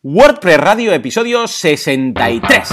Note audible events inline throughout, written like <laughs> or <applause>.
WordPress Radio, episodio 63.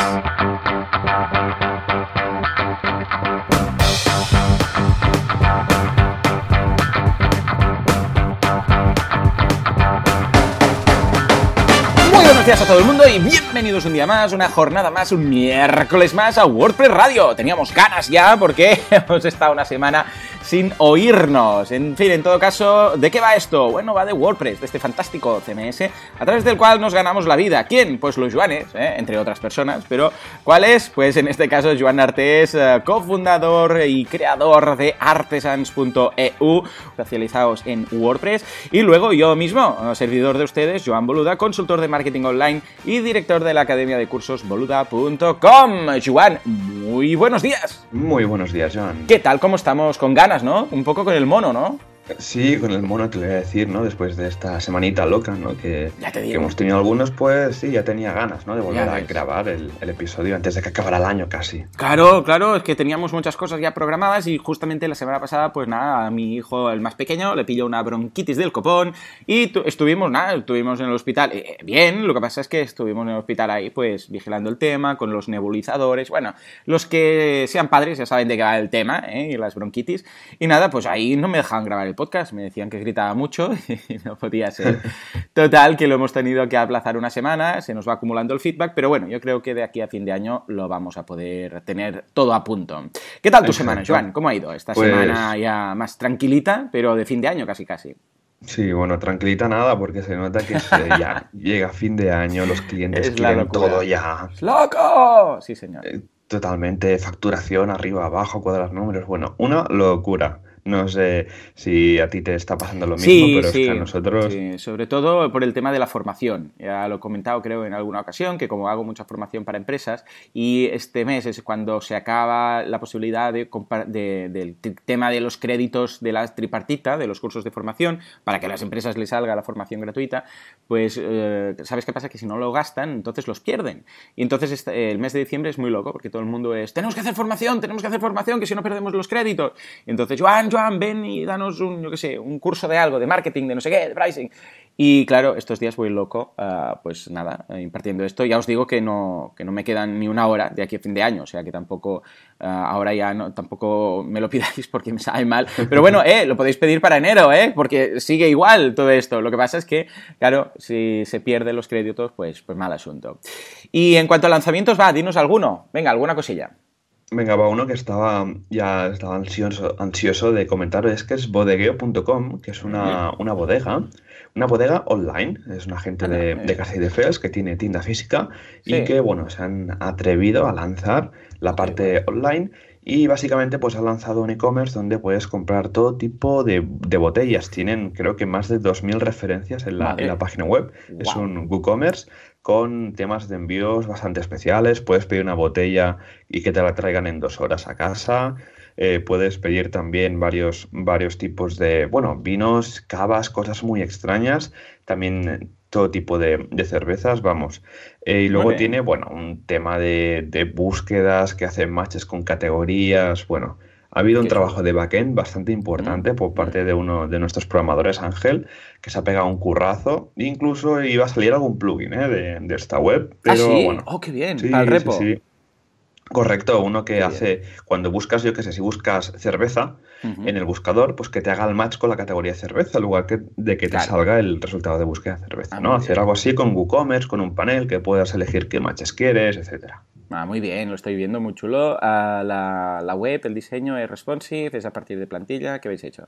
Muy buenos días a todo el mundo y bienvenidos un día más, una jornada más, un miércoles más a WordPress Radio. Teníamos ganas ya porque <laughs> hemos estado una semana sin oírnos. En fin, en todo caso, ¿de qué va esto? Bueno, va de WordPress, de este fantástico CMS, a través del cual nos ganamos la vida. ¿Quién? Pues los Joanes, ¿eh? entre otras personas. Pero, ¿cuál es? Pues en este caso, Joan Artés, eh, cofundador y creador de artesans.eu, especializados en WordPress. Y luego yo mismo, servidor de ustedes, Joan Boluda, consultor de marketing online y director de la academia de cursos boluda.com. Joan, muy buenos días. Muy buenos días, Joan. ¿Qué tal? ¿Cómo estamos? Con ganas, ¿no? Un poco con el mono, ¿no? Sí, con el mono te lo voy a decir, ¿no? Después de esta semanita loca, ¿no? Que, Ya te digo. que hemos tenido algunos, pues sí, ya tenía ganas, ¿no? De volver a grabar el, el episodio antes de que acabara el año casi. Claro, claro, es que teníamos muchas cosas ya programadas y justamente la semana pasada, pues nada, a mi hijo, el más pequeño, le pilló una bronquitis del copón y tu- estuvimos, nada, estuvimos en el hospital. Eh, bien, lo que pasa es que estuvimos en el hospital ahí, pues vigilando el tema, con los nebulizadores. Bueno, los que sean padres ya saben de qué va el tema, ¿eh? Y las bronquitis. Y nada, pues ahí no me dejaban grabar el podcast, me decían que gritaba mucho <laughs> y no podía ser. Total, que lo hemos tenido que aplazar una semana, se nos va acumulando el feedback, pero bueno, yo creo que de aquí a fin de año lo vamos a poder tener todo a punto. ¿Qué tal tu Exacto. semana, Joan? ¿Cómo ha ido? Esta Pues- semana ya más tranquilita, pero de fin de año casi casi. Sí, bueno, tranquilita nada, porque se nota que se- <laughs> ya llega fin de año, los clientes Es quieren todo ya. ¡Loco! Sí, señor. Eh, Totalmente facturación, arriba, abajo, cuadrar números. Bueno, una locura. No sé si a ti te está pasando lo mismo, Sí, pero sí, es que a nosotros. sí, sobre todo por el tema de la formación. Ya lo he comentado creo en alguna ocasión, que como hago mucha formación para empresas y este mes es cuando se acaba la posibilidad de, del tema de los créditos de la tripartita, de los cursos de formación, para que a las empresas les salga la formación gratuita, pues eh, ¿sabes qué pasa? Que si no lo gastan, entonces los pierden. Y entonces este- el mes de diciembre es muy loco, porque todo el mundo es, tenemos que hacer formación, tenemos que hacer formación, que si no perdemos los créditos. Y entonces, Joan, Joan, ven y danos un, yo qué sé, un curso de algo, de marketing, de no sé qué, de pricing. Y claro, estos días voy loco, ah, pues nada, eh, impartiendo esto. Ya os digo que no, que no me quedan ni una hora de aquí a fin de año, o sea que tampoco, ah, ahora ya no, tampoco me lo <laughs> pidáis porque me sabe mal. Pero bueno, eh, lo podéis pedir para enero, eh, porque sigue igual todo esto. Lo que pasa es que, claro, si se pierden los créditos, pues, pues mal asunto. Y en cuanto a lanzamientos, va, dinos alguno. Venga, alguna cosilla. Venga, va uno que estaba ya estaba ansioso, ansioso de comentar, es que es bodegueo.com, que es una, una bodega, una bodega online, es una gente de, Anda, eh. de Castelldefels que tiene tienda física Sí. y que, bueno, se han atrevido a lanzar la parte online y básicamente pues ha lanzado un e-commerce donde puedes comprar todo tipo de, de botellas. Tienen creo que más de 2.000 referencias en la, en la página web. Es un WooCommerce con temas de envíos bastante especiales. Puedes pedir una botella y que te la traigan en dos horas a casa. Eh, puedes pedir también varios, varios tipos de, bueno, vinos, cavas, cosas muy extrañas. También eh, todo tipo de, de cervezas, vamos. Eh, y luego tiene, bueno, un tema de, de búsquedas que hacen matches con categorías. Bueno, ha habido un trabajo de backend bastante importante Mm, por parte de uno de nuestros programadores, Ángel, que se ha pegado un currazo. Incluso iba a salir algún plugin ¿eh? de, de esta web. Pero ah, sí. bueno, Oh, qué bien. Sí, para el sí, repo. sí. Correcto, uno que Qué hace, cuando buscas, yo qué sé, si buscas cerveza en el buscador, pues que te haga el match con la categoría cerveza, en lugar que, de que te Claro. salga el resultado de búsqueda de cerveza, Ah, ¿no? Hacer bien. algo así con WooCommerce, con un panel que puedas elegir qué matches quieres, etcétera. Ah, muy bien, lo estoy viendo, muy chulo. Ah, la, la web, el diseño es responsive, es a partir de plantilla. ¿Qué habéis hecho?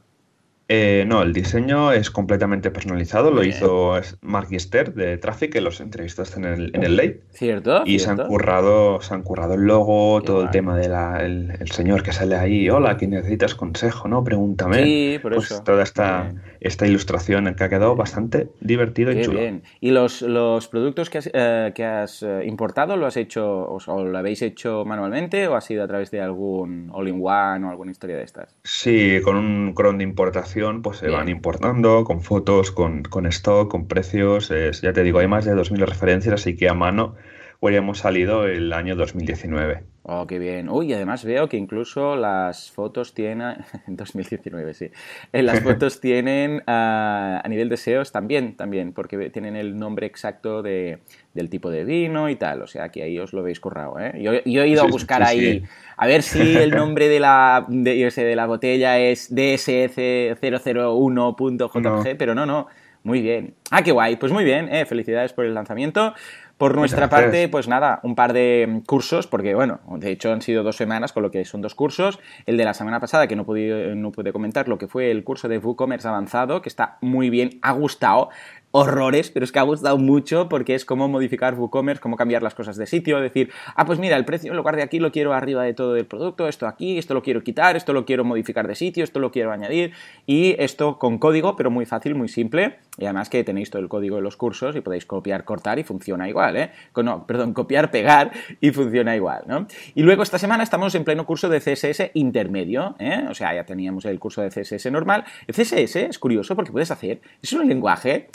Eh, no, el diseño es completamente personalizado, lo bien. hizo Mark Gister de Traffic, que los entrevistaste en el, en el late. ¿Cierto? Y se han currado, se han currado el logo, Qué todo el tema del el, el señor que sale ahí, hola, aquí necesitas consejo, ¿no? Pregúntame. Sí, por Pues eso. toda esta, bien. esta ilustración que ha quedado bastante divertido y Qué chulo. bien. ¿Y los, los productos que has, eh, que has eh, importado, lo has hecho, o, o lo habéis hecho manualmente o ha sido a través de algún all-in-one o alguna historia de estas? Sí, con un cron de importación, pues se Bien. van importando, con fotos, con, con stock, con precios. es- ya te digo, hay más de 2.000 referencias, así que a mano hubiéramos salido el año 2019. Oh, qué bien. Uy, además veo que incluso las fotos tienen. <laughs> 2019, sí. En las <laughs> fotos tienen ah, a nivel de SEOs también, también, porque tienen el nombre exacto de, del tipo de vino y tal. O sea que ahí os lo veis currado, ¿eh? Yo, he ido a buscar ahí, a ver si el nombre de la, de, de la botella es DSF001.jg, pero no, no. Muy bien. Ah, qué guay. Pues muy bien, eh. Felicidades por el lanzamiento. Por nuestra parte, pues nada, un par de cursos, porque bueno, de hecho han sido dos semanas, con lo que son dos cursos. El de la semana pasada, que no pude, no pude comentar, lo que fue el curso de WooCommerce avanzado, que está muy bien, ha gustado horrores, pero es que ha gustado mucho porque es cómo modificar WooCommerce, cómo cambiar las cosas de sitio, decir, ah, pues mira, el precio en lugar de aquí lo quiero arriba de todo el producto, esto aquí, esto lo quiero quitar, esto lo quiero modificar de sitio, esto lo quiero añadir, y esto con código, pero muy fácil, muy simple, y además que tenéis todo el código de los cursos y podéis copiar, cortar y funciona igual, ¿eh? No, perdón, copiar, pegar y funciona igual, ¿no? Y luego esta semana estamos en pleno curso de CSS intermedio, ¿eh? O sea, ya teníamos el curso de CSS normal. El CSS es curioso porque puedes hacer, es un lenguaje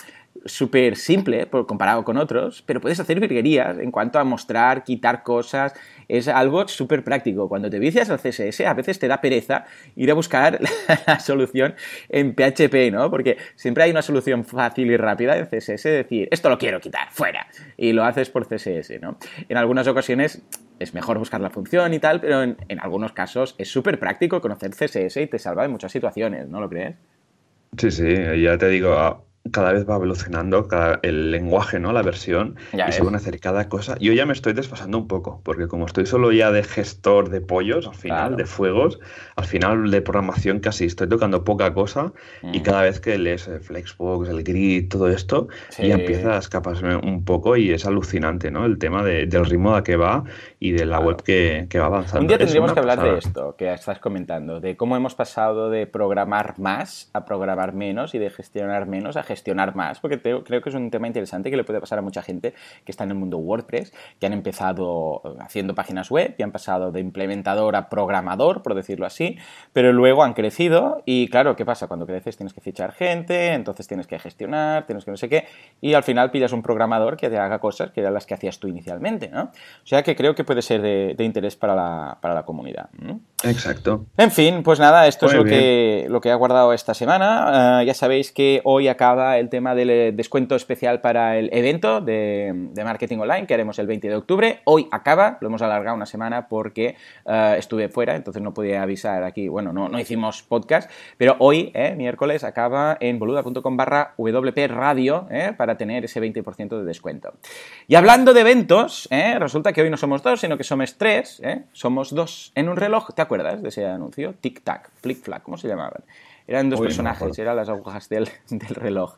súper simple comparado con otros, pero puedes hacer virguerías en cuanto a mostrar, quitar cosas. Es algo súper práctico. Cuando te vicias al CSS, a veces te da pereza ir a buscar <laughs> la, solución en PHP, ¿no? Porque siempre hay una solución fácil y rápida en CSS, decir, esto lo quiero quitar, fuera. Y lo haces por CSS, ¿no? En algunas ocasiones es mejor buscar la función y tal, pero en, algunos casos es súper práctico conocer CSS y te salva de muchas situaciones, ¿no lo crees? Sí, sí, ya te digo, cada vez va evolucionando el lenguaje, ¿no? La versión. y se van a hacer cada cosa. Yo ya me estoy desfasando un poco, porque como estoy solo ya de gestor de pollos, al final, de fuegos, al final de programación casi estoy tocando poca cosa y mm. cada vez que lees el Flexbox, el Grid, todo esto, ya empieza a escaparse un poco y es alucinante, ¿no? El tema del ritmo a que va y de la web que, va avanzando. Un día tendríamos que hablar de esto que estás comentando, de cómo hemos pasado de programar más a programar menos y de gestionar menos a gestionar más, porque creo que es un tema interesante que le puede pasar a mucha gente que está en el mundo WordPress, que han empezado eh, haciendo páginas web y han pasado de implementador a programador, por decirlo así, pero luego han crecido y claro, ¿qué pasa? Cuando creces tienes que fichar gente, entonces tienes que gestionar, tienes que no sé qué, y al final pillas un programador que te haga cosas que eran las que hacías tú inicialmente, ¿no? O sea que creo que puede ser de, interés para la, para la comunidad. Exacto. En fin, pues nada, esto es lo que, lo que he guardado esta semana. Ah, ya sabéis que hoy acaba el tema del eh, descuento especial para el evento de, marketing online que haremos el 20 de octubre. Hoy acaba, lo hemos alargado una semana porque ah, estuve fuera, entonces no podía avisar aquí. Bueno, no, no hicimos podcast, pero hoy, eh, miércoles, acaba en boluda.com barra WP Radio eh, para tener ese 20% de descuento. Y hablando de eventos, resulta que hoy no somos dos, sino que somos tres. Somos dos en un reloj. ¿Te acuerdas de ese anuncio? Tic-tac, flick-flack, ¿cómo se llamaban? Eran dos personajes, eran las agujas del, <laughs> reloj.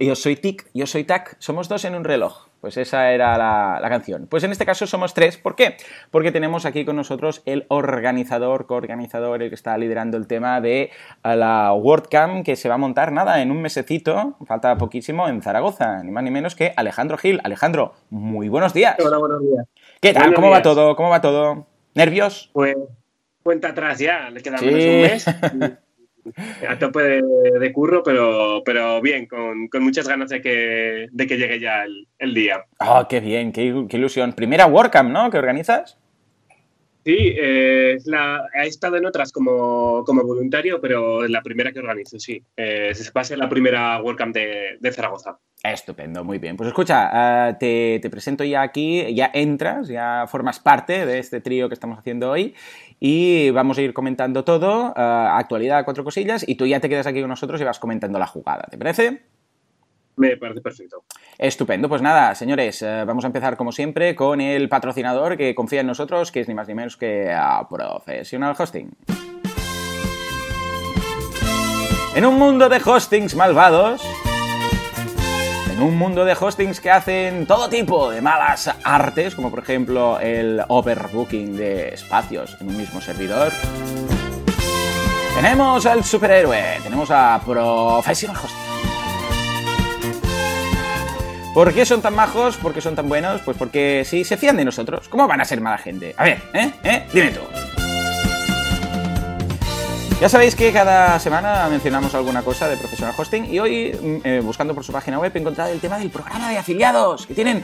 yo soy Tic, yo soy Tac, somos dos en un reloj. Pues esa era la, canción. Pues en este caso somos tres. ¿Por qué? Porque tenemos aquí con nosotros el organizador, coorganizador, el que está liderando el tema de la WordCamp que se va a montar, nada, en un mesecito, falta poquísimo, en Zaragoza, ni más ni menos que Alejandro Gil. Alejandro, muy buenos días. Hola, buenos días. ¿Qué tal? ¿Cómo va todo? ¿Cómo va todo? ¿Nervios? Pues cuenta atrás ya, le queda menos un mes. <laughs> a tope de, curro, pero, pero bien, con, muchas ganas de que, de que llegue ya el, día. ¡Oh, qué bien! Qué, ilusión! Primera WordCamp, ¿no? ¿Que organizas? Sí, eh, la, he estado en otras como, voluntario, pero la primera que organizo, sí. Eh, va a ser la primera WordCamp de, de Zaragoza. Estupendo, muy bien. Pues escucha, eh, te, presento ya aquí, ya entras, ya formas parte de este trío que estamos haciendo hoy y vamos a ir comentando todo, eh, actualidad, cuatro cosillas, y tú ya te quedas aquí con nosotros y vas comentando la jugada, ¿te parece? Me parece perfecto. Estupendo, pues nada, señores, eh, vamos a empezar como siempre con el patrocinador que confía en nosotros, que es ni más ni menos que a Professional Hosting. En un mundo de hostings malvados, en un mundo de hostings que hacen todo tipo de malas artes, como por ejemplo el overbooking de espacios en un mismo servidor, tenemos al superhéroe, tenemos a Professional Hosting. ¿Por qué son tan majos? ¿Por qué son tan buenos? Pues porque si se fían de nosotros, ¿cómo van a ser mala gente? A ver, ¿eh? ¿Eh? Dime tú. Ya sabéis que cada semana mencionamos alguna cosa de Professional Hosting y hoy, mm, eh, buscando por su página web, he encontrado el tema del programa de afiliados, que tienen,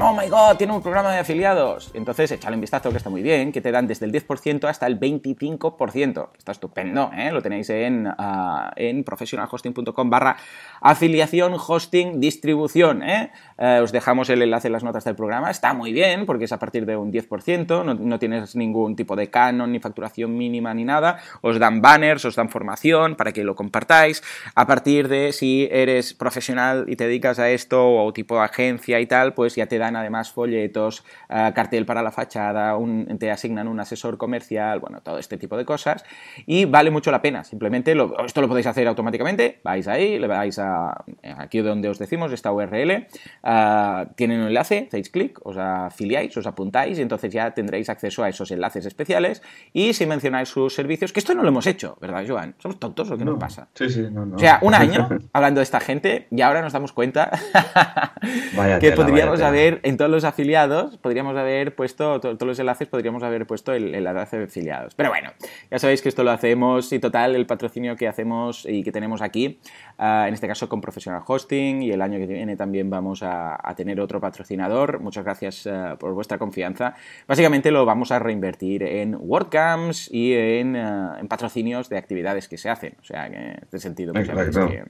oh my god, tienen un programa de afiliados. Entonces, echale un vistazo que está muy bien, que te dan desde el 10% hasta el 25%. Está estupendo, ¿eh? Lo tenéis en, uh, en professionalhosting.com barra afiliación, hosting, distribución, ¿eh? ¿Eh? Os dejamos el enlace en las notas del programa. Está muy bien porque es a partir de un 10%, no, no tienes ningún tipo de canon, ni facturación mínima, ni nada. Os dan banners, os dan formación para que lo compartáis. A partir de si eres profesional y te dedicas a esto o tipo agencia y tal, pues ya te dan además folletos, uh, cartel para la fachada, te asignan un asesor comercial, bueno, todo este tipo de cosas. Y vale mucho la pena. Simplemente esto lo podéis hacer automáticamente. Vais ahí, le vais a aquí donde os decimos esta URL. Uh, tienen un enlace, hacéis clic, os afiliáis, os apuntáis y entonces ya tendréis acceso a esos enlaces especiales. Y si mencionáis sus servicios, que esto no lo hemos hecho ¿verdad, Joan? ¿Somos tontos o qué no, nos pasa? Sí, sí, no, no. O sea, un año <laughs> hablando de esta gente y ahora nos damos cuenta <laughs> vaya que tela, podríamos haber, en todos los afiliados, podríamos haber puesto, to todos los enlaces podríamos haber puesto el, el, enlace de afiliados. Pero bueno, ya sabéis que esto lo hacemos y total, el patrocinio que hacemos y que tenemos aquí, uh, en este caso con Professional Hosting y el año que viene también vamos a, a tener otro patrocinador. Muchas gracias uh, por vuestra confianza. Básicamente lo vamos a reinvertir en WordCamps y en, uh, en patrocinio de actividades que se hacen. O sea, que en este sentido, pues que,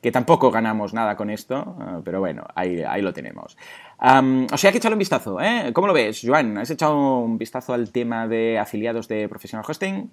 que, tampoco ganamos nada con esto, uh, pero bueno, ahí, ahí lo tenemos. Um, o sea, que echarle un vistazo, ¿eh? ¿Cómo lo ves, Joan? ¿Has echado un vistazo al tema de afiliados de Professional Hosting?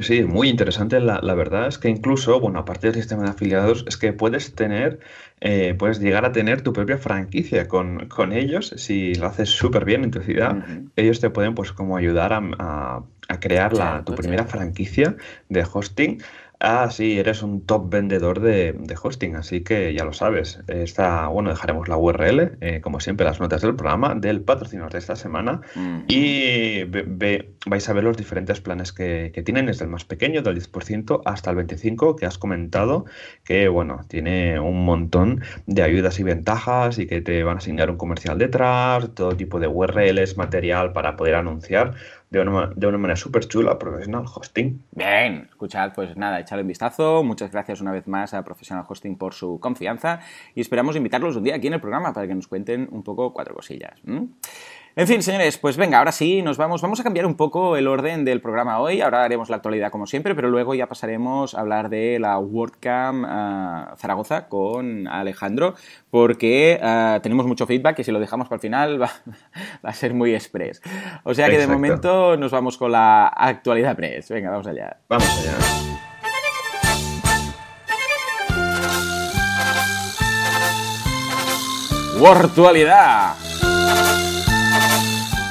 Sí, muy interesante. La, la, verdad es que incluso, bueno, aparte del sistema de afiliados, es que puedes tener, eh, puedes llegar a tener tu propia franquicia con, con ellos. Si lo haces súper bien en tu ciudad, uh -huh. ellos te pueden, pues, como ayudar a, a, a crear la, tu primera franquicia de hosting. Ah, sí, eres un top vendedor de, de, hosting, así que ya lo sabes. Está, bueno, dejaremos la URL, eh, como siempre, las notas del programa, del patrocinador de esta semana. Mm. Y ve, ve, vais a ver los diferentes planes que, que, tienen, desde el más pequeño, del 10%, hasta el 25%, que has comentado, que, bueno, tiene un montón de ayudas y ventajas y que te van a asignar un comercial detrás, todo tipo de URLs, material para poder anunciar de una, de una manera súper chula, Professional Hosting. Bien, escuchad, pues nada, echadle un vistazo. Muchas gracias una vez más a Professional Hosting por su confianza y esperamos invitarlos un día aquí en el programa para que nos cuenten un poco cuatro cosillas. En fin, señores, pues venga, ahora sí, nos vamos. Vamos a cambiar un poco el orden del programa hoy. Ahora haremos la actualidad como siempre, pero luego ya pasaremos a hablar de la WordCamp uh, Zaragoza con Alejandro, porque uh, tenemos mucho feedback y si lo dejamos para el final <laughs> va, va a ser muy express. O sea que Exacto. de momento nos vamos con la actualidad press. Venga, vamos allá. Vamos allá. Virtualidad.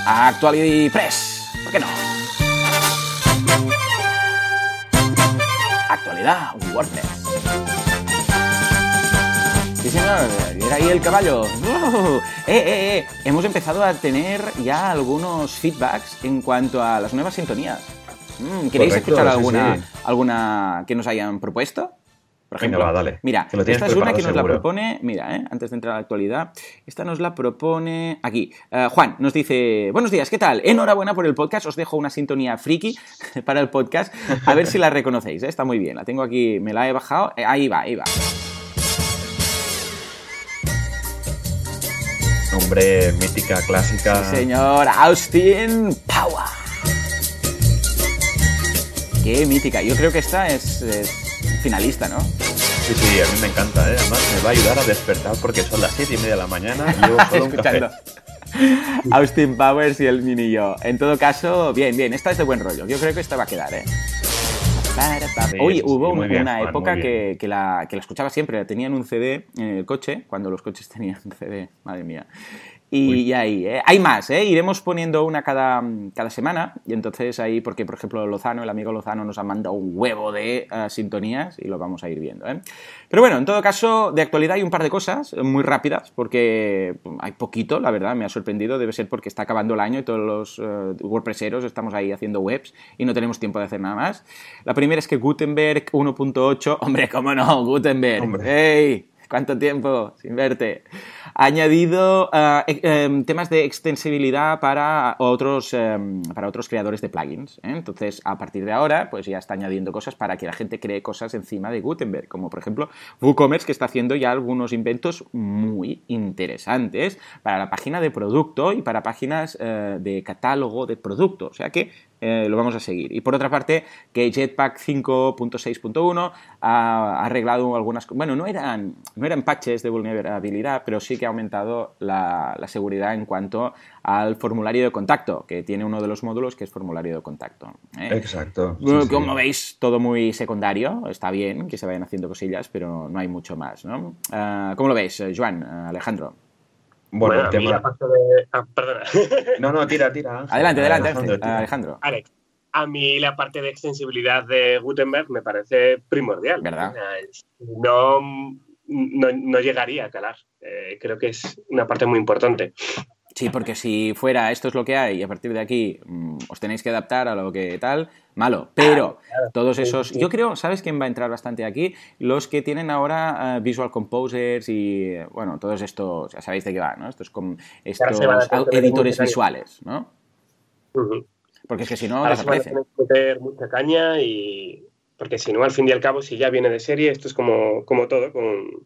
Actuality Press. ¿Por qué no? Actualidad WordPress. Sí, señor, era ahí el caballo. Uh, eh, eh, eh. Hemos empezado a tener ya algunos feedbacks en cuanto a las nuevas sintonías. Mm, ¿Queréis Correcto, escuchar alguna, sí, sí. alguna que nos hayan propuesto? Por ejemplo, Venga, va, dale. mira, esta es una que nos seguro. la propone, mira, eh, antes de entrar a la actualidad, esta nos la propone aquí. Uh, Juan nos dice, buenos días, ¿qué tal? Enhorabuena por el podcast, os dejo una sintonía friki <laughs> para el podcast, a ver si la reconocéis, ¿eh? está muy bien, la tengo aquí, me la he bajado, eh, ahí va, ahí va. Nombre, mítica, clásica. Sí, señor, Austin Power. Qué mítica, yo creo que esta es... es finalista, ¿no? Sí, sí, a mí me encanta, ¿eh? además me va a ayudar a despertar porque son las 7 y media de la mañana y llevo solo un café. Austin Powers y el mini yo. En todo caso, bien, bien, esta es de buen rollo. Yo creo que esta va a quedar, ¿eh? Oye, hubo sí, bien, una Juan, época que, que, la, que la escuchaba siempre, la tenía en un CD en el coche, cuando los coches tenían un CD, madre mía. Y, ahí, ¿eh? hay más, ¿eh? iremos poniendo una cada, cada, semana. Y entonces ahí, porque por ejemplo Lozano, el amigo Lozano, nos ha mandado un huevo de uh, sintonías y lo vamos a ir viendo. ¿eh? Pero bueno, en todo caso, de actualidad hay un par de cosas muy rápidas, porque hay poquito, la verdad, me ha sorprendido. Debe ser porque está acabando el año y todos los uh, WordPresseros estamos ahí haciendo webs y no tenemos tiempo de hacer nada más. La primera es que Gutenberg 1.8, <laughs> hombre, cómo no, Gutenberg. Hombre. ¡Hey! <laughs> ¿Cuánto tiempo sin verte? Ha añadido eh, temas de extensibilidad para otros, um, para otros creadores de plugins. ¿eh? Entonces, a partir de ahora, pues ya está añadiendo cosas para que la gente cree cosas encima de Gutenberg, como por ejemplo WooCommerce, que está haciendo ya algunos inventos muy interesantes para la página de producto y para páginas uh, de catálogo de producto. O sea que eh, lo vamos a seguir. Y por otra parte, que Jetpack 5.6.1 ha arreglado algunas... Bueno, no eran, no eran patches de vulnerabilidad, pero sí que ha aumentado la, seguridad en cuanto al formulario de contacto, que tiene uno de los módulos que es formulario de contacto. ¿eh? Exacto. como veis, todo muy secundario. Está bien que se vayan haciendo cosillas, pero no hay mucho más. ¿no? Ah, ¿Cómo lo veis, Joan, Alejandro? Bueno, el tema... de... ah, perdona. <laughs> No, no, tira, tira. Adelante, adelante, Alejandro. Alex, a mí la parte de extensibilidad de Gutenberg me parece primordial. ¿Verdad? No, no, no llegaría a calar. Eh, creo que es una parte muy importante. Sí, porque si fuera esto es lo que hay y a partir de aquí mm, os tenéis que adaptar a lo que tal, malo. Pero todos esos, yo creo, ¿sabes quién va a entrar bastante aquí? Los que tienen ahora eh, Visual Composers y, bueno, todos estos, ya sabéis de qué va, ¿no? Estos, con, estos editores visuales, ¿no? Porque es que si no, ahora desaparece. que meter mucha caña y... Porque si no, al fin y al cabo, si ya viene de serie, esto es como, como todo, con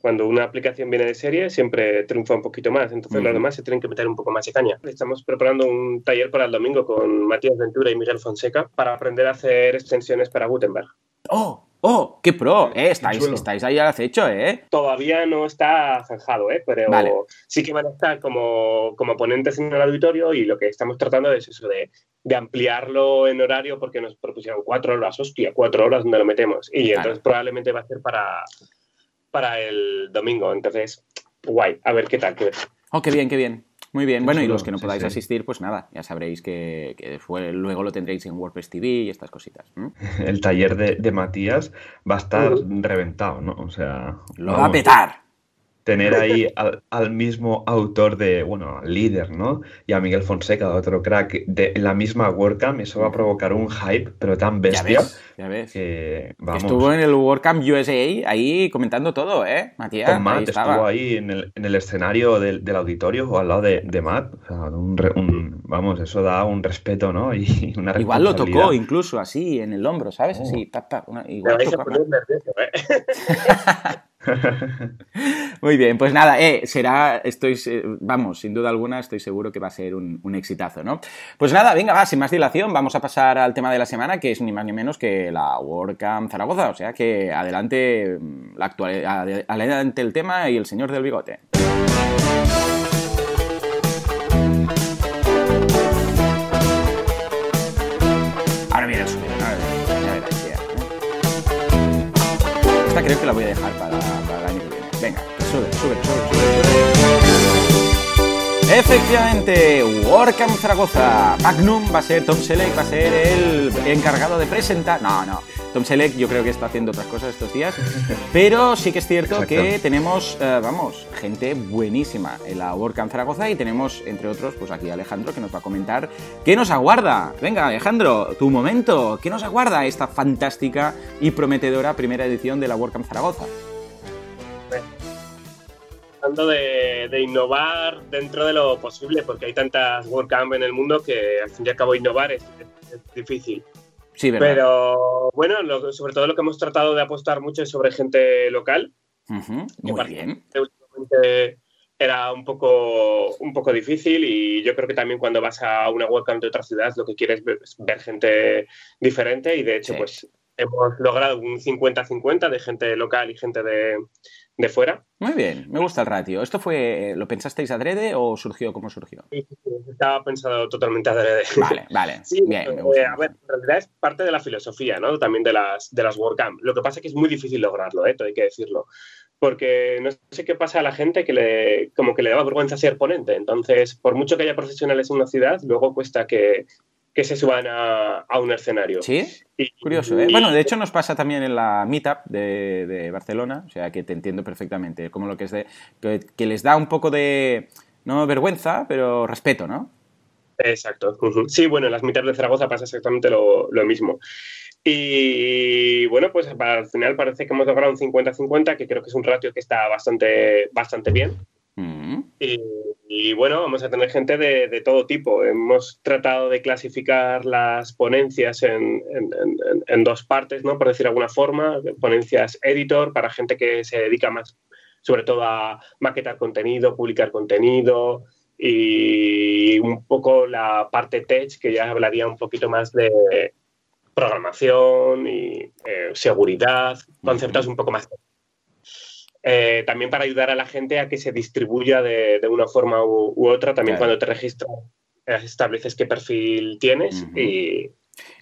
cuando una aplicación viene de serie siempre triunfa un poquito más, entonces los demás se tienen que meter un poco más de caña. Estamos preparando un taller para el domingo con Matías Ventura y Miguel Fonseca para aprender a hacer extensiones para Gutenberg. ¡Oh! ¡Oh! ¡Qué pro! Eh, estáis, estáis ahí al acecho, ¿eh? Todavía no está zanjado, ¿eh? Pero sí que van a estar como, como ponentes en el auditorio y lo que estamos tratando es eso de, de ampliarlo en horario porque nos propusieron cuatro horas, hostia, cuatro horas donde lo metemos. Y entonces probablemente va a ser para, para el domingo. Entonces, guay, a ver qué tal. Oh, qué bien, qué bien. Muy bien. Bueno, y los que no podáis asistir, pues nada, ya sabréis que, luego lo tendréis en WordPress TV y estas cositas. El taller de, Matías va a estar reventado, ¿no? O sea. Lo va a petar tener <laughs> ahí al, mismo autor de, bueno, líder, ¿no? Y a Miguel Fonseca, otro crack, de la misma WordCamp, eso va a provocar un hype, pero tan bestia. Ya ves, Que, Estuvo en el WordCamp USA ahí comentando todo, ¿eh? Matías. Con Matt, estuvo ahí en el, en el escenario del, auditorio o al lado de, de Matt. O sea, un, vamos, eso da un respeto, ¿no? <laughs> Y una Igual lo tocó incluso así en el hombro, ¿sabes? Así, oh. igual tocó, ¿eh? <laughs> <laughs> Muy bien, pues nada, eh, será, estoy, vamos, sin duda alguna, estoy seguro que va a ser un, exitazo, ¿no? Pues nada, venga, va, sin más dilación, vamos a pasar al tema de la semana, que es ni más ni menos que la WordCamp Zaragoza, o sea que adelante, el tema y el señor del bigote. Ahora viene el sonido, Esta creo que la voy a dejar sube, sube. Efectivamente, WordCamp Zaragoza. Magnum va a ser, Tom Selleck va a ser el encargado de presentar. No, no. Tom Selleck yo creo que está haciendo otras cosas estos días. <laughs> Pero sí que es cierto que tenemos, eh, vamos, gente buenísima en la WordCamp Zaragoza y tenemos, entre otros, pues aquí Alejandro que nos va a comentar qué nos aguarda. Venga, Alejandro, tu momento. ¿Qué nos aguarda esta fantástica y prometedora primera edición de la WordCamp Zaragoza? Tratando de, innovar dentro de lo posible, porque hay tantas WordCamp en el mundo que al fin y al cabo innovar es, difícil. Sí, ¿verdad? Pero bueno, sobre todo lo que hemos tratado de apostar mucho es sobre gente local. muy bien. era un poco, un poco difícil y yo creo que también cuando vas a una WordCamp de otra ciudad lo que quieres es ver gente diferente y de hecho pues hemos logrado un 50-50 de gente local y gente de, de fuera. Muy bien, me gusta el ratio. ¿Esto fue, lo pensasteis adrede o surgió como surgió? Sí, estaba pensado totalmente adrede. Vale, vale. <laughs> Sí, bien, me gusta, eh, a ver, en realidad es parte de la filosofía, ¿no? También de las, de las WordCamp. Lo que pasa es que es muy difícil lograrlo, ¿eh? hay que decirlo. Porque no sé qué pasa a la gente que le, como que le da vergüenza ser ponente. Entonces, por mucho que haya profesionales en una ciudad, luego cuesta que, que se suban a, un escenario. Sí, curioso. ¿eh? Bueno, de hecho nos pasa también en la Meetup de, Barcelona, o sea que te entiendo perfectamente, como lo que es de, que, les da un poco de, no vergüenza, pero respeto, ¿no? Exacto. Sí, bueno, en las Meetups de Zaragoza pasa exactamente lo, mismo. Y bueno, pues al final parece que hemos logrado un 50-50, que creo que es un ratio que está bastante, bastante bien. Mm. Y, bueno, vamos a tener gente de, todo tipo. Hemos tratado de clasificar las ponencias en, en, dos partes, ¿no? Por decir de alguna forma. Ponencias editor para gente que se dedica más, sobre todo a maquetar contenido, publicar contenido, y un poco la parte tech, que ya hablaría un poquito más de programación y eh, seguridad, conceptos un poco más. Eh, también para ayudar a la gente a que se distribuya de, una forma u, otra, también cuando te registras estableces qué perfil tienes y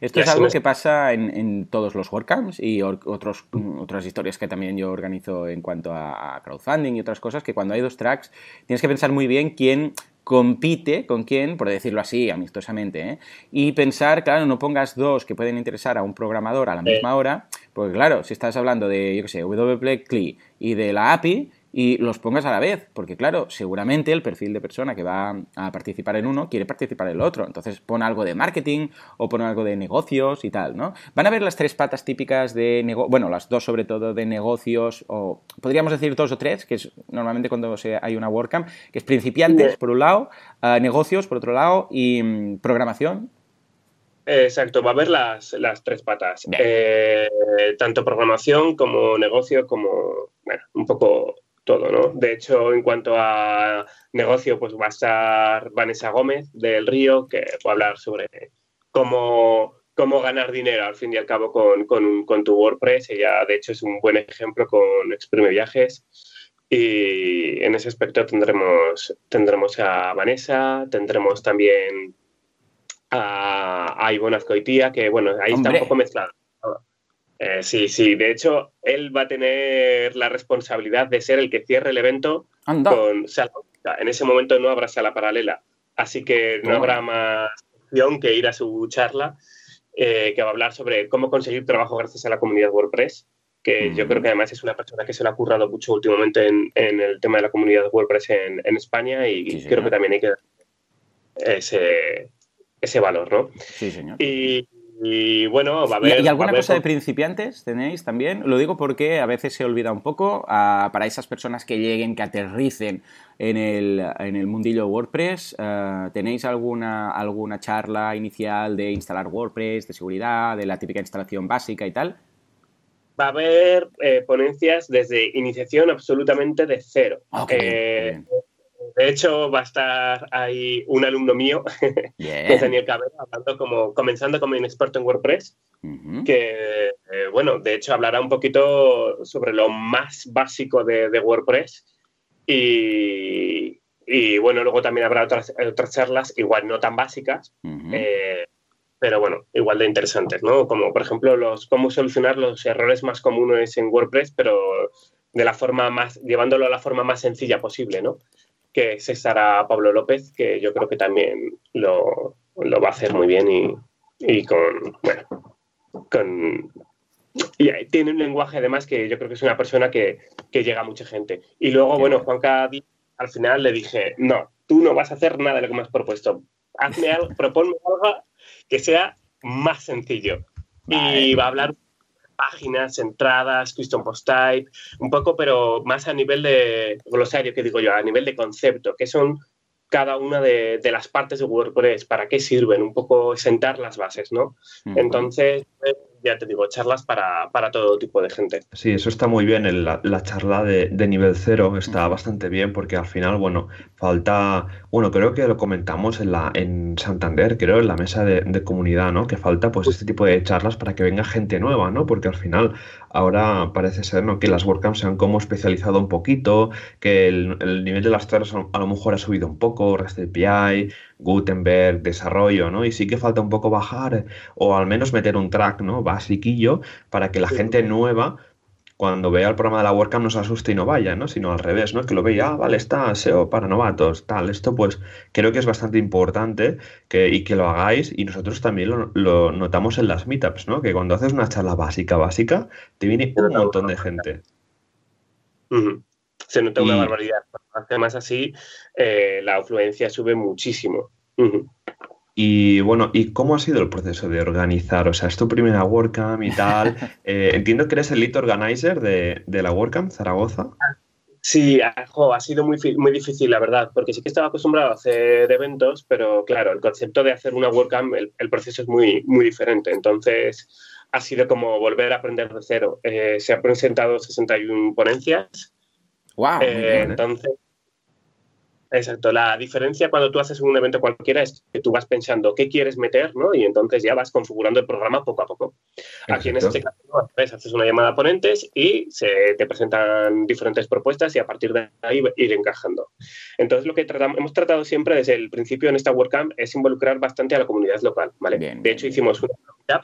esto es algo que pasa en, todos los WordCamps y otros, otras historias que también yo organizo en cuanto a, crowdfunding y otras cosas, que cuando hay dos tracks tienes que pensar muy bien quién compite con quién, por decirlo así, amistosamente, ¿eh? y pensar, claro, no pongas dos que pueden interesar a un programador a la misma hora, porque claro, si estás hablando de, yo qué sé, WPLE y de la API, y los pongas a la vez, porque claro, seguramente el perfil de persona que va a participar en uno quiere participar en el otro, entonces pon algo de marketing o pon algo de negocios y tal, ¿no? Van a ver las tres patas típicas de negocios, bueno, las dos sobre todo de negocios, o podríamos decir dos o tres, que es normalmente cuando se, hay una WordCamp, que es principiantes por un lado, eh, negocios por otro lado y mm, programación Exacto, va a haber las, las tres patas. Eh, tanto programación como negocio, como, bueno, un poco todo, ¿no? De hecho, en cuanto a negocio, pues va a estar Vanessa Gómez del Río, que va a hablar sobre cómo, cómo ganar dinero al fin y al cabo con, con, tu WordPress. Ella, de hecho, es un buen ejemplo con Exprime Viajes. Y en ese aspecto tendremos, tendremos a Vanessa, tendremos también a, a Ivonne Azcoitía, que bueno, ahí está un poco mezclado. Eh, sí, sí. De hecho, él va a tener la responsabilidad de ser el que cierre el evento con sala. En ese momento no habrá sala paralela, así que no habrá más opción que ir a su charla, eh, que va a hablar sobre cómo conseguir trabajo gracias a la comunidad WordPress, que yo creo que además es una persona que se le ha currado mucho últimamente en, el tema de la comunidad WordPress en, España y creo que también hay que dar ese, ese valor, ¿no? Sí, señor. Y, y bueno, va a haber. ¿Y, alguna cosa de principiantes tenéis también? Lo digo porque a veces se olvida un poco ah, para esas personas que lleguen, que aterricen en el, en el mundillo WordPress. Ah, ¿Tenéis alguna, alguna charla inicial de instalar WordPress, de seguridad, de la típica instalación básica y tal? Va a haber eh, ponencias desde iniciación absolutamente de cero. Eh, de hecho, va a estar ahí un alumno mío, <laughs> que es Daniel Cabero, hablando como, comenzando como un experto en WordPress, que, eh, bueno, de hecho hablará un poquito sobre lo más básico de, WordPress y, bueno, luego también habrá otras, otras charlas, igual no tan básicas, eh, pero bueno, igual de interesantes, ¿no? Como por ejemplo los cómo solucionar los errores más comunes en WordPress, pero de la forma más, llevándolo a la forma más sencilla posible, ¿no? Que estará Pablo López, que yo creo que también lo, va a hacer muy bien y, con, bueno, con... Y tiene un lenguaje además que yo creo que es una persona que, llega a mucha gente. Y luego, bueno, Juan Cádiz, al final le dije, no, tú no vas a hacer nada de lo que me has propuesto. Hazme algo, proponme algo que sea más sencillo. Y va a hablar páginas, entradas, custom post type, un poco, pero más a nivel de glosario, que digo yo, a nivel de concepto, que son cada una de, las partes de WordPress, para qué sirven, un poco sentar las bases, ¿no? Entonces, ya te digo, charlas para, todo tipo de gente. Sí, eso está muy bien. la, charla de, nivel cero está bastante bien porque al final, bueno, falta, bueno, creo que lo comentamos en, la, en Santander, creo, en la mesa de, comunidad, ¿no? Que falta pues este tipo de charlas para que venga gente nueva, ¿no? Porque al final ahora parece ser, ¿no? Que las WordCamps se han como especializado un poquito, que el, nivel de las charlas a lo mejor ha subido un poco, REST API, Gutenberg, desarrollo, ¿no? Y sí que falta un poco bajar o al menos meter un track, ¿no? Basiquillo para que la gente nueva cuando vea el programa de la WordCamp no se asuste y no vaya, ¿no? Sino al revés, ¿no? Que lo vea, ah, vale, está SEO para novatos, tal. Esto pues creo que es bastante importante que, y que lo hagáis y nosotros también lo, notamos en las meetups, ¿no? Que cuando haces una charla básica, básica, te viene un montón de gente. Se nota una barbaridad. Además así, eh, la afluencia sube muchísimo. Y bueno, ¿y cómo ha sido el proceso de organizar? O sea, es tu primera WordCamp y tal. <laughs> Eh, entiendo que eres el lead organizer de, de la WordCamp Zaragoza. Sí, ha sido muy, muy difícil, la verdad, porque sí que estaba acostumbrado a hacer eventos, pero claro, el concepto de hacer una WordCamp, el, el proceso es muy, muy diferente. Entonces, ha sido como volver a aprender de cero. Eh, se han presentado 61 ponencias. ¡Wow! Eh, entonces, Exacto, la diferencia cuando tú haces un evento cualquiera es que tú vas pensando qué quieres meter, ¿no? Y entonces ya vas configurando el programa poco a poco. Aquí en este caso haces una llamada a ponentes y se te presentan diferentes propuestas y a partir de ahí ir encajando. Entonces lo que hemos tratado siempre desde el principio en esta WordCamp es involucrar bastante a la comunidad local, ¿vale? de hecho hicimos una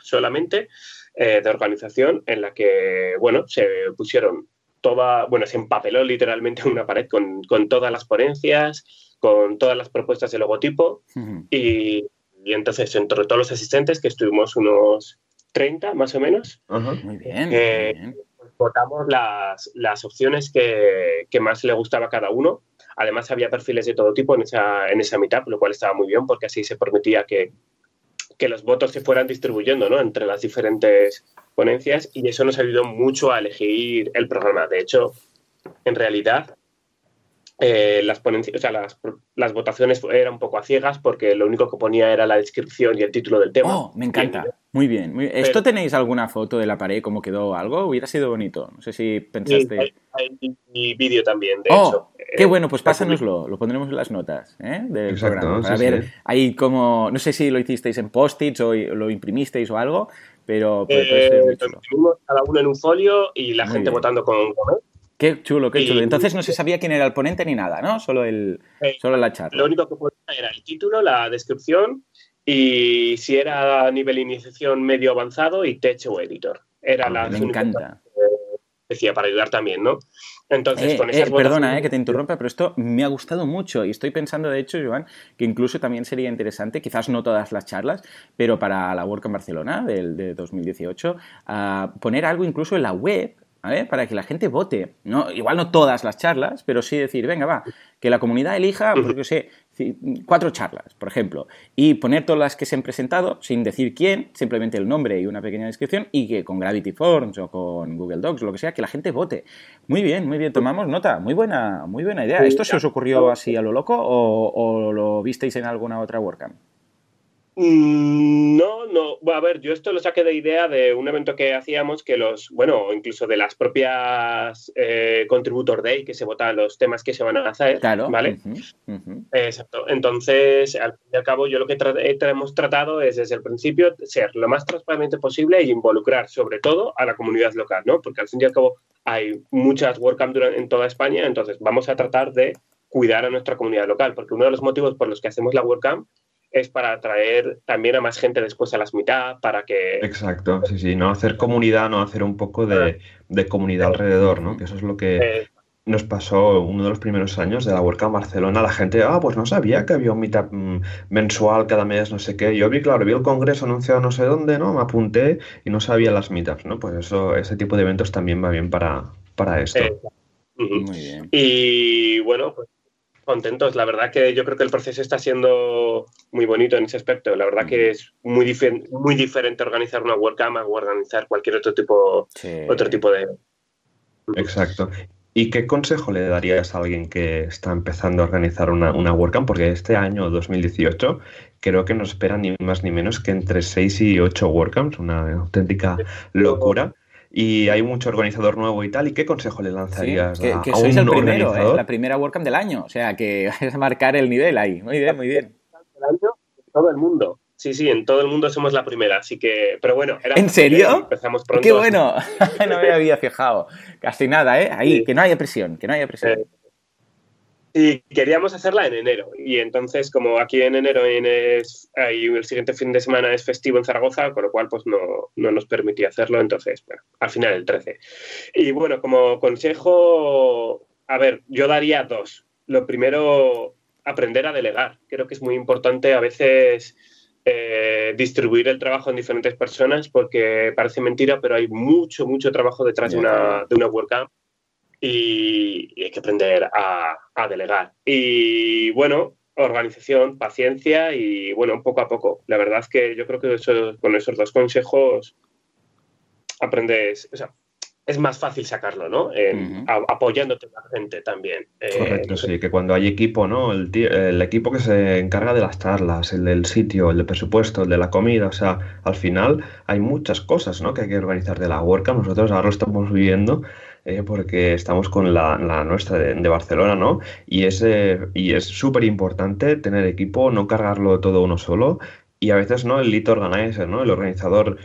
solamente eh, de organización en la que, bueno, se pusieron toda, bueno, se empapeló literalmente <laughs> una pared con, todas las ponencias, con todas las propuestas de logotipo y, entonces entre todos los asistentes, que estuvimos unos 30 más o menos, muy bien, eh, votamos las, las opciones que, que, más le gustaba a cada uno. Además había perfiles de todo tipo en esa, en esa mitad, lo cual estaba muy bien porque así se permitía que, que los votos se fueran distribuyendo ¿no? entre las diferentes y eso nos ayudó mucho a elegir el programa. De hecho, en realidad, eh, las, ponencias, o sea, las, las, votaciones eran un poco a ciegas porque lo único que ponía era la descripción y el título del tema. Oh, me encanta. Muy bien. ¿Esto tenéis alguna foto de la pared? ¿Cómo quedó algo? Hubiera sido bonito. No sé si pensaste. hay, vídeo también, de oh, hecho. Qué eh, bueno, pues pásanoslo. Lo pondremos en las notas ¿eh? del Exacto, programa. Para ver ahí como. No sé si lo hicisteis en post-its o lo imprimisteis o algo, pero muy eh, chulo. Lo imprimimos cada uno en un folio y la gente votando con, con Qué chulo, qué chulo. Entonces no se sabía quién era el ponente ni nada, ¿no? Solo, el, solo la charla. Lo único que ponía era el título, la descripción y si era a nivel iniciación medio avanzado y techo o editor. Era la Me encanta. decía para ayudar también, ¿no? Entonces, eh, con eh, Perdona eh, que te interrumpa, pero esto me ha gustado mucho y estoy pensando, de hecho, Joan, que incluso también sería interesante, quizás no todas las charlas, pero para la Work en Barcelona del, de 2018, ah, poner algo incluso en la web para que la gente vote. ¿no? Igual no todas las charlas, pero sí decir, venga, va, que la comunidad elija, porque sé, cuatro charlas, por ejemplo, y poner todas las que se han presentado sin decir quién, simplemente el nombre y una pequeña descripción, y que con Gravity Forms o con Google Docs lo que sea, que la gente vote. Muy bien, muy bien, tomamos nota, muy buena, muy buena idea. ¿Esto se os ocurrió así a lo loco o, o lo visteis en alguna otra WordCamp? Mm, no, no. a ver, yo esto lo saqué de idea de un evento que hacíamos que los, bueno, incluso de las propias eh, Contributor Day, que se votan los temas que se van a hacer. Claro. ¿Vale? Exacto. Entonces, al fin y al cabo, yo lo que hemos tratado es desde el principio ser lo más transparente posible y involucrar sobre todo a la comunidad local, ¿no? Porque al fin y al cabo hay muchas WordCamp en toda España, entonces vamos a tratar de cuidar a nuestra comunidad local, porque uno de los motivos por los que hacemos la WordCamp es para atraer también a más gente después a las mitad, para que... Exacto, sí, sí, no hacer comunidad, no hacer un poco de, comunidad alrededor, ¿no? Que eso es lo que eh, nos pasó uno de los primeros años de la WordCamp Barcelona. La gente, ah, pues no sabía que había un meetup mm, mensual cada mes, no sé qué. Yo vi, claro, vi el congreso anunciado no sé dónde, ¿no? Me apunté y no sabía las meetups, ¿no? Pues eso, ese tipo de eventos también va bien para, para esto. Eh, Muy bien. Y bueno, pues contentos. La verdad que yo creo que el proceso está siendo muy bonito en ese aspecto. La verdad que es muy, muy diferente organizar una WordCamp a organizar cualquier otro tipo, otro tipo de... Exacto. ¿Y qué consejo le darías a alguien que está empezando a organizar una, una WordCamp? Porque este año 2018 creo que nos esperan ni más ni menos que entre 6 y 8 WordCamps, una auténtica locura y hay mucho organizador nuevo y tal. ¿Y qué consejo le lanzarías que, a, que sois el primero, ¿eh? la primera WordCamp del año? O sea, que <laughs> vais a marcar el nivel ahí. Muy bien, muy bien. todo el mundo. Sí, sí, en todo el mundo somos la primera, así que, pero bueno, era ¿En serio? Empezamos pronto. Qué bueno, <laughs> no me había fijado. Casi nada, ¿eh? Ahí, que no haya presión, que no haya presión. Eh, y queríamos hacerla en enero. Y entonces, como aquí en enero en es, el siguiente fin de semana es festivo en Zaragoza, con lo cual pues no, no nos permitía hacerlo. Entonces, bueno, al final el 13. Y bueno, como consejo, a ver, yo daría dos. Lo primero, aprender a delegar. Creo que es muy importante a veces eh, distribuir el trabajo en diferentes personas porque parece mentira, pero hay mucho, mucho trabajo detrás de una, de una y, hay que aprender a, delegar. Y bueno, organización, paciencia y bueno, poco a poco. La verdad es que yo creo que con esos dos consejos aprendes, o sea, es más fácil sacarlo, ¿no? apoyándote a la gente también. Eh, Correcto, sí, que cuando hay equipo, ¿no? El, el, equipo que se encarga de las charlas, el del sitio, el del presupuesto, el de la comida, o sea, al final hay muchas cosas, ¿no? Que hay que organizar de la WordCamp. Nosotros ahora lo estamos viviendo eh, porque estamos con la, nuestra de, Barcelona, ¿no? Y es eh, y es súper importante tener equipo, no cargarlo todo uno solo y a veces, ¿no? El lead organizer, ¿no? El organizador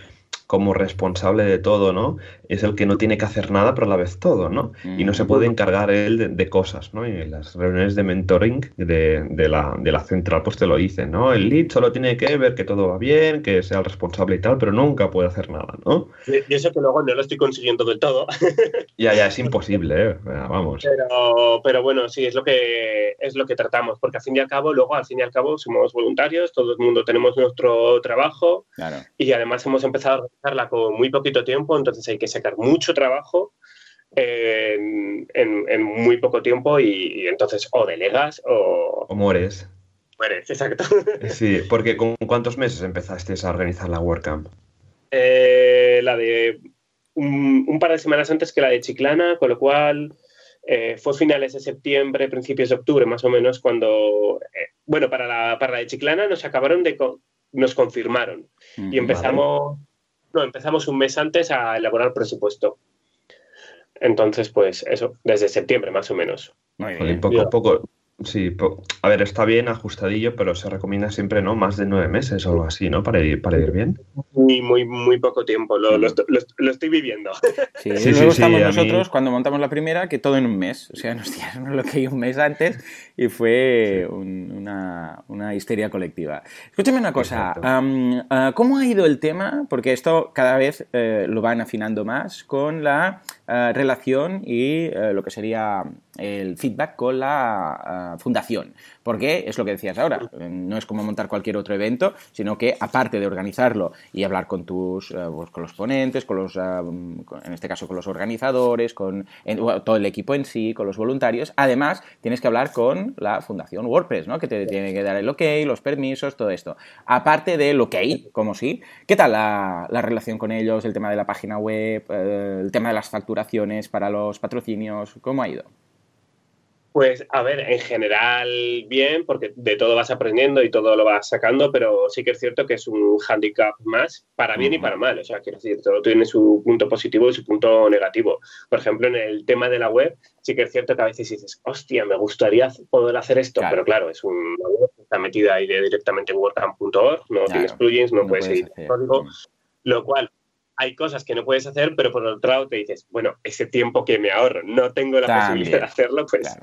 como responsable de todo, ¿no? Es el que no tiene que hacer nada, pero a la vez todo, ¿no? Y no se puede encargar él de, cosas, ¿no? Y en las reuniones de mentoring de, la, de la central, pues te lo dicen, ¿no? El lead solo tiene que ver que todo va bien, que sea el responsable y tal, pero nunca puede hacer nada, ¿no? Y eso que luego no lo estoy consiguiendo del todo. <laughs> ya, ya, es <laughs> imposible, ¿eh? Vamos. Pero, pero bueno, sí, es lo, que, es lo que tratamos, porque al fin y al cabo, luego, al fin y al cabo, somos voluntarios, todo el mundo tenemos nuestro trabajo y además hemos empezado con muy poquito tiempo, entonces hay que sacar mucho trabajo en, muy poco tiempo y, entonces o delegas o... O mueres. Mueres, exacto. <laughs> Sí, porque ¿con cuántos meses empezaste a organizar la WordCamp? Eh, la de un, par de semanas antes que la de Chiclana, con lo cual eh, fue finales de septiembre, principios de octubre, más o menos, cuando, eh, bueno, para la, para la de Chiclana nos acabaron de, nos confirmaron y empezamos, no, empezamos un mes antes a elaborar presupuesto. Entonces, pues eso, desde septiembre más o menos. Muy Poco a poco, Sí, a ver, está bien ajustadillo, pero se recomienda siempre, ¿no? Más de nueve meses o algo así, ¿no? Para ir, para ir bien. Muy, muy, muy poco tiempo, lo, lo, estoy viviendo. Sí, sí luego estamos nosotros, cuando montamos la primera, que todo en un mes. O sea, <laughs> nos dieron lo que hay un mes antes y fue una, una, histeria colectiva. Escúchame una cosa, ah, ¿cómo ha ido el tema? Porque esto cada vez eh, lo van afinando más con la eh, relación y eh, lo que sería el feedback con la eh, fundación. Porque es lo que decías ahora, no es como montar cualquier otro evento, sino que aparte de organizarlo y hablar con tus pues, con los ponentes, con los en este caso con los organizadores, con todo el equipo en sí, con los voluntarios, además tienes que hablar con la fundación WordPress, ¿no? Que te tiene que dar el ok, los permisos, todo esto. Aparte del ok, como sí, ¿qué tal la, la relación con ellos, el tema de la página web, el tema de las facturas para los patrocinios? ¿Cómo ha ido? Pues a ver, en general bien, porque de todo vas aprendiendo y todo lo vas sacando, pero sí que es cierto que es un handicap más para bien y para mal. O sea, quiero decir, todo tiene su punto positivo y su punto negativo. Por ejemplo, en el tema de la web, sí que es cierto que a veces dices, hostia, me gustaría poder hacer esto, pero claro, es una web que está metida ahí directamente en WordCamp.org, no tienes plugins, no, puedes editar código, lo cual hay cosas que no puedes hacer, pero por otro lado te dices, bueno, ese tiempo que me ahorro, no tengo la posibilidad de hacerlo, pues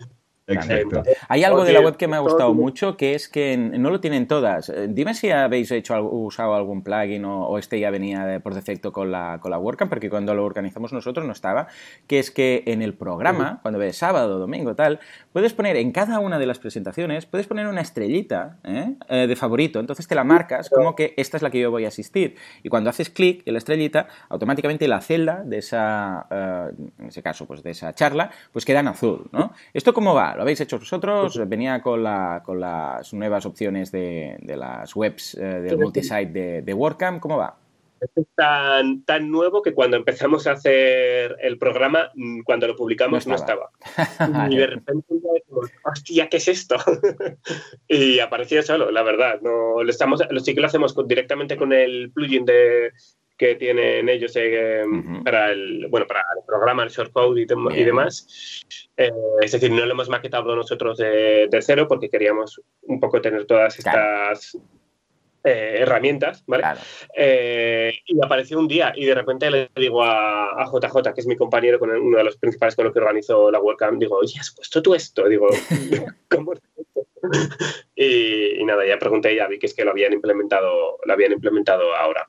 Exacto. Hay algo de la web que me ha gustado mucho, que es que no lo tienen todas. Eh, dime si habéis hecho usado algún plugin o, este ya venía por defecto con la, con la WordCamp, porque cuando lo organizamos nosotros no estaba, que es que en el programa, cuando ves sábado, domingo, tal, puedes poner en cada una de las presentaciones, puedes poner una estrellita ¿eh? Eh, de favorito, entonces te la marcas como que esta es la que yo voy a asistir. Y cuando haces clic en la estrellita, automáticamente la celda de esa, en ese caso, pues de esa charla, pues queda en azul, ¿no? ¿Esto cómo va? ¿Lo habéis hecho vosotros? ¿Venía con, la, con las nuevas opciones de, de las webs eh, del multisite de, de WordCamp? ¿Cómo va? Es tan, tan nuevo que cuando empezamos a hacer el programa, mm, cuando lo publicamos no estaba. <laughs> y de repente, hostia, ¿qué es esto? <laughs> y apareció solo, la verdad. No, lo estamos, lo, sí que lo hacemos directamente con el plugin de, que tienen ellos eh, para el bueno para el programa, el shortcode y, y demás. Eh, es decir, no lo hemos maquetado nosotros de, cero porque queríamos un poco tener todas estas eh, herramientas, ¿vale? y apareció un día y de repente le digo a, JJ, que es mi compañero, con uno de los principales con los que organizo la WordCamp, digo, oye, ¿has puesto tú esto? Digo, <laughs> ¿cómo y, y, nada, ya pregunté y ya vi que es que lo habían implementado, lo habían implementado ahora.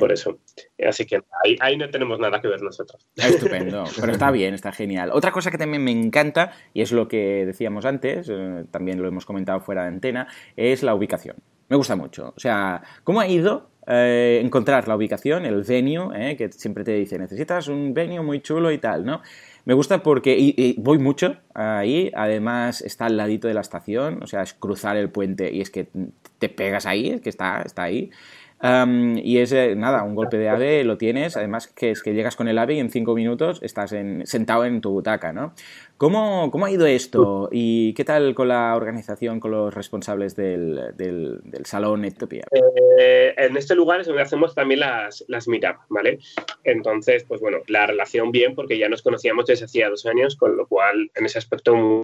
Por eso. Así que ahí, no tenemos nada que ver nosotros. Estupendo, <laughs> pero está bien, está genial. Otra cosa que también me encanta, y es lo que decíamos antes, eh, también lo hemos comentado fuera de antena, es la ubicación. Me gusta mucho. O sea, ¿cómo ha ido eh, encontrar la ubicación, el venue, eh, que siempre te dice, necesitas un venue muy chulo y tal, ¿no? Me gusta porque y, voy mucho ahí, además está al ladito de la estación, o sea, es cruzar el puente y es que te pegas ahí, es que está, está ahí y es, eh, nada, un golpe de ave lo tienes, además que es que llegas con el ave y en cinco minutos estás en, sentado en tu butaca, ¿no? ¿Cómo, ¿Cómo, ha ido esto y qué tal con la organización, con los responsables del, del, salón Etopia? Eh, en este lugar es donde hacemos también las, las meetup, ¿vale? Entonces, pues bueno, la relación bien porque ya nos conocíamos desde hacía dos años, con lo cual en ese aspecto muy,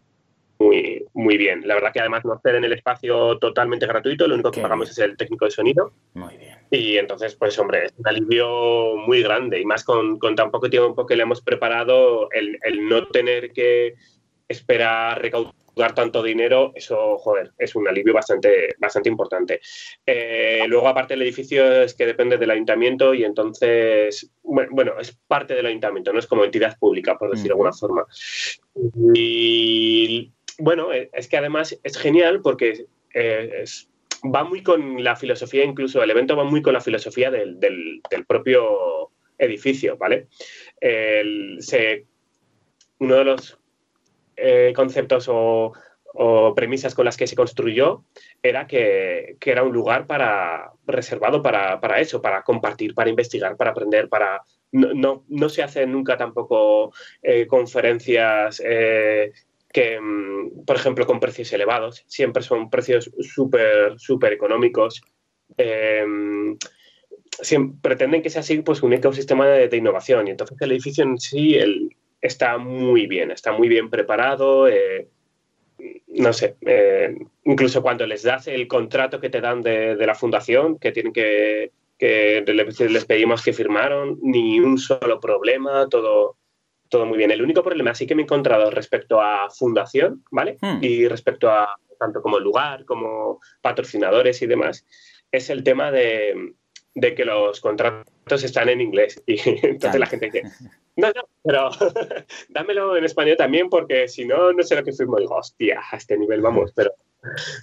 muy bien. La verdad que además nos ceden el espacio totalmente gratuito, lo único que pagamos es el técnico de sonido. Muy bien. Y entonces, pues hombre, es un alivio muy grande y más con, con tan poco tiempo que le hemos preparado, el, el no tener que esperar recaudar tanto dinero, eso, joder, es un alivio bastante, bastante importante. Eh, luego, aparte, el edificio es que depende del ayuntamiento y entonces, bueno, es parte del ayuntamiento, no es como entidad pública, por decir de alguna forma. Y bueno, eh, es que además es genial porque eh, va muy con la filosofía, incluso el evento va muy con la filosofía del, propio edificio, ¿vale? uno de los eh, conceptos o, premisas con las que se construyó era que, era un lugar para, reservado para, eso, para compartir, para investigar, para aprender, para... No, no, se hacen nunca tampoco conferencias que, mm, por ejemplo, con precios elevados, siempre son precios súper, súper económicos. Em, pretenden que sea así pues, un ecosistema de, innovación y entonces el edificio en sí está muy bien, está muy bien preparado. Eh, no sé, eh, incluso cuando les das el contrato que te dan de, de la fundación, que tienen que, que les pedimos que firmaron, ni un solo problema, todo, todo muy bien. El único problema sí que me he encontrado respecto a fundación, ¿vale? Hmm. Y respecto a tanto como lugar, como patrocinadores y demás, es el tema de, que los contratos están en inglés. Y <laughs> entonces la gente dice, no, no, pero <laughs> dámelo en español también porque si no, no sé lo que firmo. Digo, hostia, a este nivel vamos, pero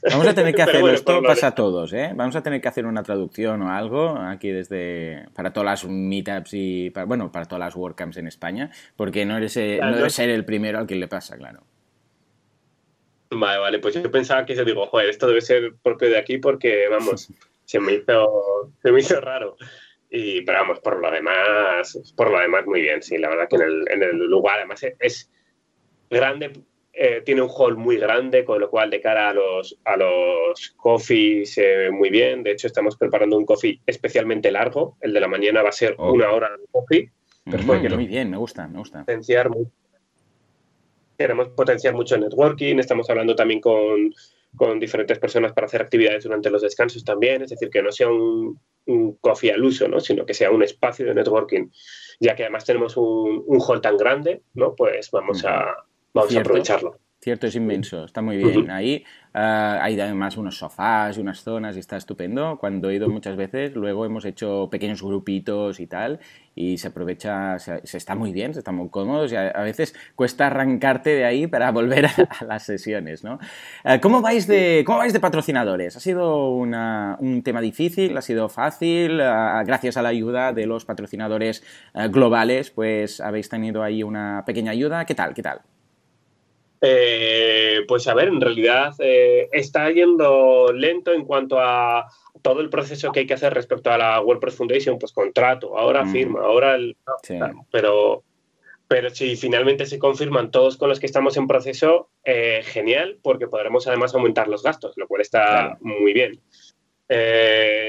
Vamos a tener que <laughs> hacer esto pasa a todos, ¿eh? Vamos a tener que hacer una traducción o algo aquí desde para todas las meetups y para, bueno, para todas las WordCamps en España, porque no eres eh, no debe ser el primero al que le pasa, claro. Vale, vale, pues yo pensaba que se digo, joder, esto debe ser propio de aquí porque, vamos, <laughs> se me hizo, se me hizo raro. Y, pero vamos, por lo demás, por lo demás muy bien, sí, la verdad que en el, en el lugar además es grande eh, tiene un hall muy grande, con lo cual de cara a los, a los coffees muy bien. De hecho, estamos preparando un coffee especialmente largo. El de la mañana va a ser oh. una hora de coffee. Perfecto. Muy bien, me gusta, me gusta. Potenciar queremos potenciar mucho el networking. Estamos hablando también con, con, diferentes personas para hacer actividades durante los descansos también. Es decir, que no sea un, un coffee al uso, ¿no? sino que sea un espacio de networking. Ya que además tenemos un, un hall tan grande, ¿no? pues vamos a Vamos a aprovecharlo. Cierto, es inmenso, está muy bien. Ahí ah, hay además unos sofás y unas zonas y está estupendo. Cuando he ido muchas veces, luego hemos hecho pequeños grupitos y tal, y se aprovecha, se, está muy bien, se está muy cómodos y a, veces cuesta arrancarte de ahí para <laughs> volver a, las sesiones. ¿no? Ah, ¿cómo, vais de, ¿Cómo vais de patrocinadores? ¿Ha sido un tema difícil? ¿Ha sido fácil? Ah, gracias a la ayuda de los patrocinadores globales, pues habéis tenido ahí una pequeña ayuda. ¿Qué tal? ¿Qué tal? Eh, pues a ver, en realidad eh, está yendo lento en cuanto a todo el proceso que hay que hacer respecto a la WordPress Foundation, pues contrato, ahora mm. firma, ahora el... Pero, pero si finalmente se confirman todos con los que estamos en proceso, eh, genial, porque podremos además aumentar los gastos, lo cual está muy bien.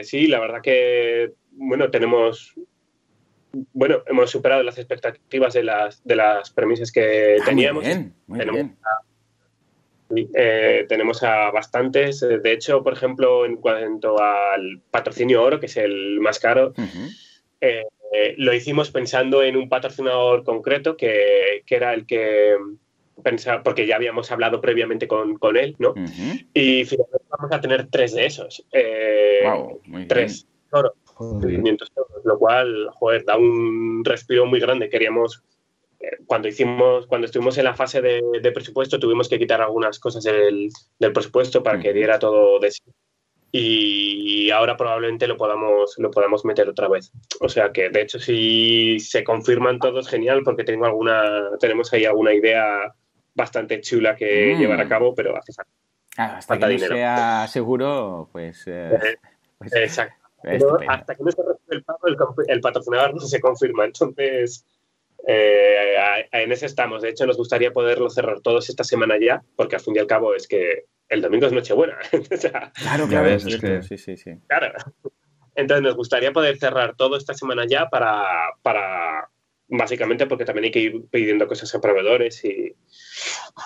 sí, la verdad que, bueno, tenemos bueno, hemos superado las expectativas de las, de las premisas que ah, teníamos. Muy bien, muy tenemos, bien. A, eh, tenemos a bastantes. De hecho, por ejemplo, en cuanto al patrocinio oro, que es el más caro, eh, lo hicimos pensando en un patrocinador concreto que, que era el que pensaba, porque ya habíamos hablado previamente con, con él, ¿no? Y finalmente vamos a tener tres de esos. Eh, wow, muy tres oro lo cual, joder, da un respiro muy grande. Queríamos, eh, cuando hicimos, cuando estuvimos en la fase de, presupuesto, tuvimos que quitar algunas cosas del, presupuesto para que diera todo de sí. y ahora probablemente lo podamos, lo podamos meter otra vez. O sea que, de hecho, si se confirman todos, genial, porque tengo alguna, tenemos ahí alguna idea bastante chula que mm. llevar a cabo, pero hace falta. hasta que no sea seguro, pues... Eh, <laughs> pues exacto. Hasta que no se recibe el pago, el, patrocinador no se confirma. Entonces, eh, en ese estamos. De hecho, nos gustaría poderlo cerrar todos esta semana ya, porque al fin y al cabo es que el domingo es Nochebuena. <laughs> claro, claro. es que... sí, sí, sí. Claro. Entonces nos gustaría poder cerrar todo esta semana ya para, para básicamente porque también hay que ir pidiendo cosas a proveedores y,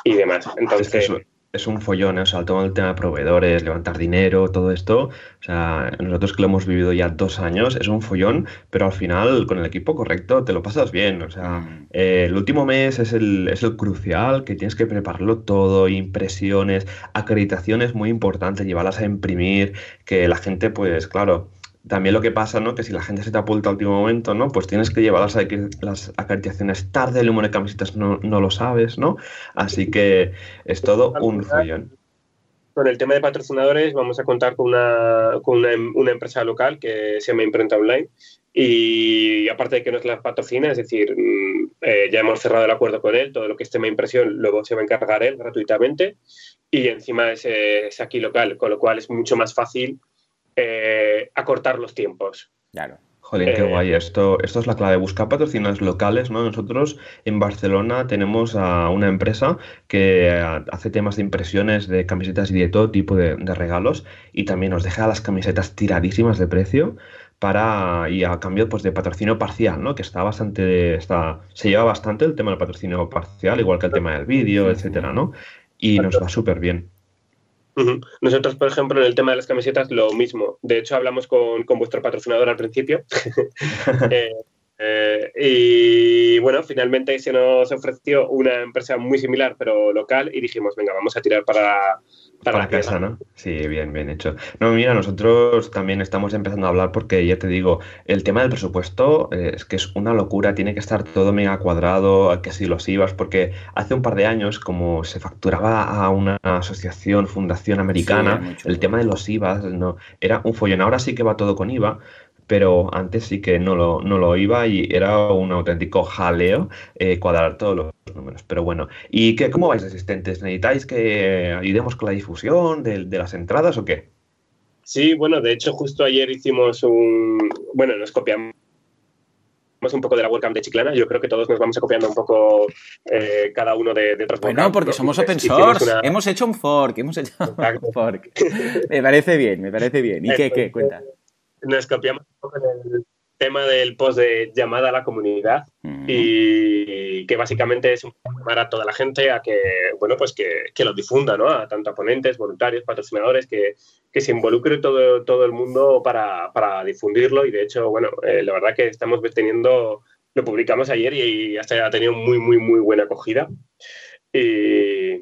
y demás. Entonces, es un follón, ¿eh? o sea, todo el tema de proveedores, levantar dinero, todo esto, o sea, nosotros que lo hemos vivido ya dos años, es un follón, pero al final con el equipo correcto te lo pasas bien, o sea, mm. eh, el último mes es el, es el crucial, que tienes que prepararlo todo, impresiones, acreditaciones muy importantes, llevarlas a imprimir, que la gente, pues claro, también lo que pasa, ¿no? Que si la gente se te apunta al último momento, ¿no? Pues tienes que llevar las, las acreditaciones tarde, el número de camisetas no, lo sabes, ¿no? Así que es todo un follón. Con el tema de patrocinadores vamos a contar con una, con una, una empresa local que se llama Imprenta Online y aparte de que nos la patrocina, es decir, mm, eh, ya hemos cerrado el acuerdo con él, todo lo que es tema impresión luego se va a encargar él gratuitamente y encima es, es aquí local, con lo cual es mucho más fácil eh, acortar los tiempos. Claro. Joder, qué eh, guay. Esto, esto es la clave. Buscar patrocinios locales, ¿no? Nosotros en Barcelona tenemos a una empresa que hace temas de impresiones de camisetas y de todo tipo de, regalos y también nos deja las camisetas tiradísimas de precio para y a cambio pues de patrocinio parcial, ¿no? Que está bastante está se lleva bastante el tema del patrocinio parcial, igual que el tema del vídeo, etcétera, ¿no? Y nos va súper bien. Nosotros, por ejemplo, en el tema de las camisetas, lo mismo. De hecho, hablamos con, vuestro patrocinador al principio. <laughs> Eh, eh, y bueno, finalmente se nos ofreció una empresa muy similar, pero local, y dijimos, venga, vamos a tirar para, para, casa, ¿no? Sí, bien, bien hecho. No, mira, nosotros también estamos empezando a hablar porque ya te digo, el tema del presupuesto eh, es que es una locura, tiene que estar todo mega cuadrado, que si los IVAs, porque hace un par de años, como se facturaba a una asociación, fundación americana, el tema de los IVAs no, era un follón. Ahora sí que va todo con IVA, pero antes sí que no lo, no lo iba y era un auténtico jaleo eh, cuadrar todos los números. Pero bueno, ¿y qué, cómo vais asistentes? ¿Necesitáis que ayudemos con la difusión de, las entradas o qué? Sí, bueno, de hecho justo ayer hicimos un... Bueno, nos copiamos un poco de la webcam de Chiclana. Yo creo que todos nos vamos copiando un poco eh, cada uno de, de otros Bueno, porque somos open source. Hemos hecho un fork, hemos hecho un fork. me parece bien, me parece bien. ¿Y qué, qué? Cuenta nos copiamos un poco en el tema del post de llamada a la comunidad y que básicamente es llamar a toda la gente a que, bueno, pues que, que lo difunda, ¿no? A tanto a ponentes, voluntarios, patrocinadores, que, que se involucre todo, todo el mundo para, para difundirlo y de hecho, bueno, eh, la verdad que estamos teniendo, lo publicamos ayer y, hasta ha tenido muy, muy, muy buena acogida. Y,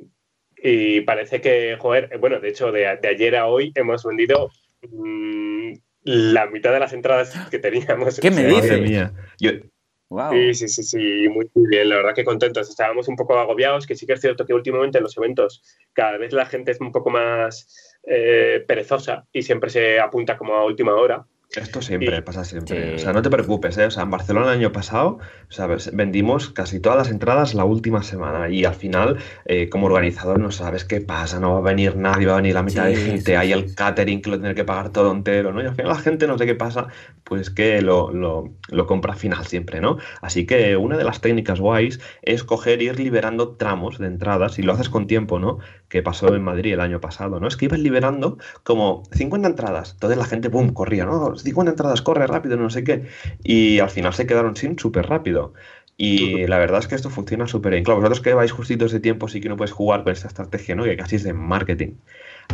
y parece que, joder, bueno, de hecho, de, de ayer a hoy hemos vendido mm, la mitad de las entradas que teníamos. ¿Qué me dices? Mía. Sí, sí, sí, sí, muy, bien, la verdad que contentos. Estábamos un poco agobiados, que sí que es cierto que últimamente en los eventos cada vez la gente es un poco más eh, perezosa y siempre se apunta como a última hora. Esto siempre, pasa siempre. O sea, no te preocupes, ¿eh? O sea, en Barcelona el año pasado, ¿sabes? Vendimos casi todas las entradas la última semana y al final, eh, como organizador, no sabes qué pasa, no va a venir nadie, va a venir la mitad de gente, hay el catering que lo tiene que pagar todo entero, ¿no? Y al final la gente no sé qué pasa, pues que lo, lo, lo compra al final siempre, ¿no? Así que una de las técnicas guays es coger y ir liberando tramos de entradas y lo haces con tiempo, ¿no? Que pasó en Madrid el año pasado, ¿no? Es que ibas liberando como 50 entradas, entonces la gente, ¡pum!, corría, ¿no? 50 entradas, corre rápido, no sé qué. Y al final se quedaron sin súper rápido. Y la verdad es que esto funciona súper bien. Claro, vosotros que vais justitos de tiempo sí que no puedes jugar con esta estrategia, ¿no? Que casi es de marketing.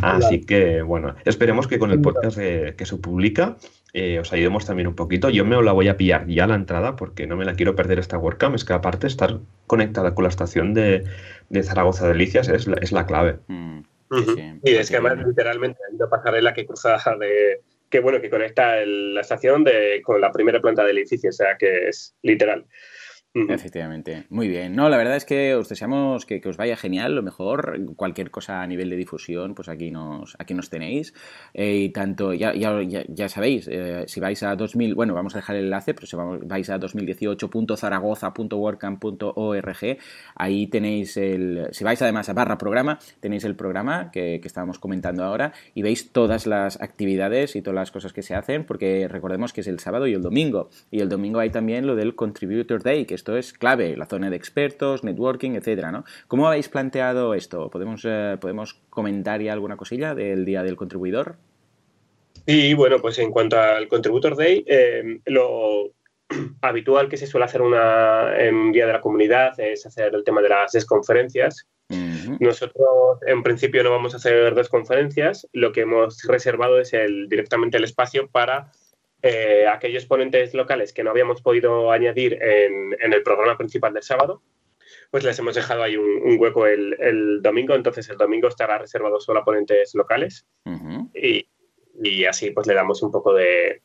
Así que, bueno, esperemos que con el podcast que se publica eh, os ayudemos también un poquito. Yo me la voy a pillar ya la entrada porque no me la quiero perder esta WordCamp. Es que aparte estar conectada con la estación de, Zaragoza Delicias es la, es la clave. Mm, y es que además literalmente hay una pasarela que cruza de, que bueno, que conecta la estación de, con la primera planta del edificio, o sea que es literal. Efectivamente, muy bien. No, la verdad es que os deseamos que, os vaya genial, lo mejor, cualquier cosa a nivel de difusión, pues aquí nos, aquí nos tenéis. Eh, y tanto, ya, ya, ya, sabéis, eh, si vais a 2000, bueno, vamos a dejar el enlace, pero si vais a 2018.zaragoza.wordcamp.org, ahí tenéis el, si vais además a barra programa, tenéis el programa que, que estábamos comentando ahora y veis todas las actividades y todas las cosas que se hacen, porque recordemos que es el sábado y el domingo. Y el domingo hay también lo del Contributor Day, que esto es clave, la zona de expertos, networking, etcétera, ¿no? ¿Cómo habéis planteado esto? ¿Podemos, eh, ¿podemos comentar ya alguna cosilla del Día del Contribuidor? Y bueno, pues en cuanto al Contributor Day, eh, lo <clears throat> habitual que se suele hacer una, en un día de la comunidad es hacer el tema de las desconferencias. Nosotros en principio no vamos a hacer desconferencias, lo que hemos reservado es el, directamente el espacio para eh, aquellos ponentes locales que no habíamos podido añadir en, el programa principal del sábado, pues les hemos dejado ahí un, hueco el, domingo, entonces el domingo estará reservado solo a ponentes locales y, así pues le damos un poco de,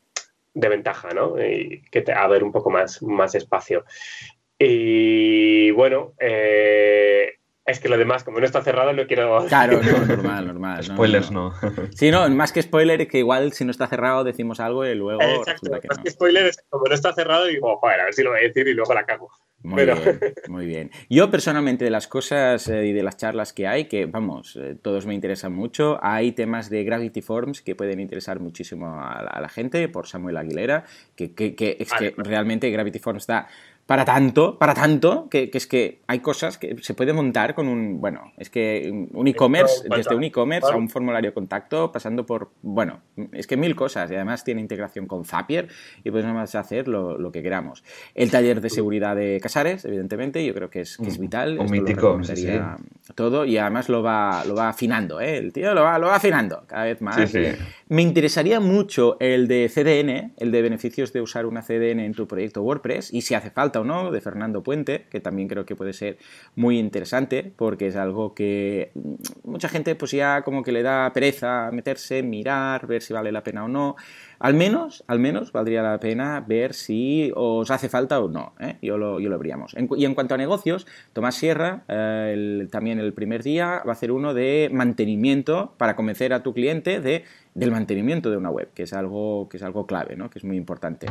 ventaja, ¿no? Y que te, a ver un poco más, más espacio. Y bueno, eh, es que lo demás, como no está cerrado, no quiero. <laughs> Claro, no, normal, normal. Spoilers no, Sí, no, más que spoiler que igual si no está cerrado decimos algo y luego. Exacto, más que spoiler es que como no está cerrado, digo, joder, a ver si lo voy a decir y luego la cago. Muy bien, <laughs> muy bien. Yo personalmente de las cosas eh, y de las charlas que hay, que vamos, eh, todos me interesan mucho, hay temas de Gravity Forms que pueden interesar muchísimo a la, gente, por Samuel Aguilera, que, que, es que realmente Gravity Forms está para tanto, para tanto, que, es que hay cosas que se puede montar con un, bueno, es que un e-commerce, desde un e-commerce a un formulario de contacto, pasando por, bueno, es que mil cosas, y además tiene integración con Zapier, y podemos hacer lo, que queramos. El taller de seguridad de Casares, evidentemente, yo creo que es, es vital. Un mítico, todo, y además lo va, lo va afinando, ¿eh? el tío lo va, lo va afinando cada vez más. Me interesaría mucho el de CDN, el de beneficios de usar una CDN en tu proyecto WordPress, y si hace falta o no, de Fernando Puente, que también creo que puede ser muy interesante, porque es algo que mucha gente pues ya como que le da pereza meterse, mirar, ver si vale la pena o no. Al menos, al menos valdría la pena ver si os hace falta o no. ¿eh? Yo, lo, yo lo veríamos. y en cuanto a negocios, Tomás Sierra, eh, también el primer día, va a hacer uno de mantenimiento para convencer a tu cliente de del mantenimiento de una web, que es algo, que es algo clave, ¿no? que es muy importante.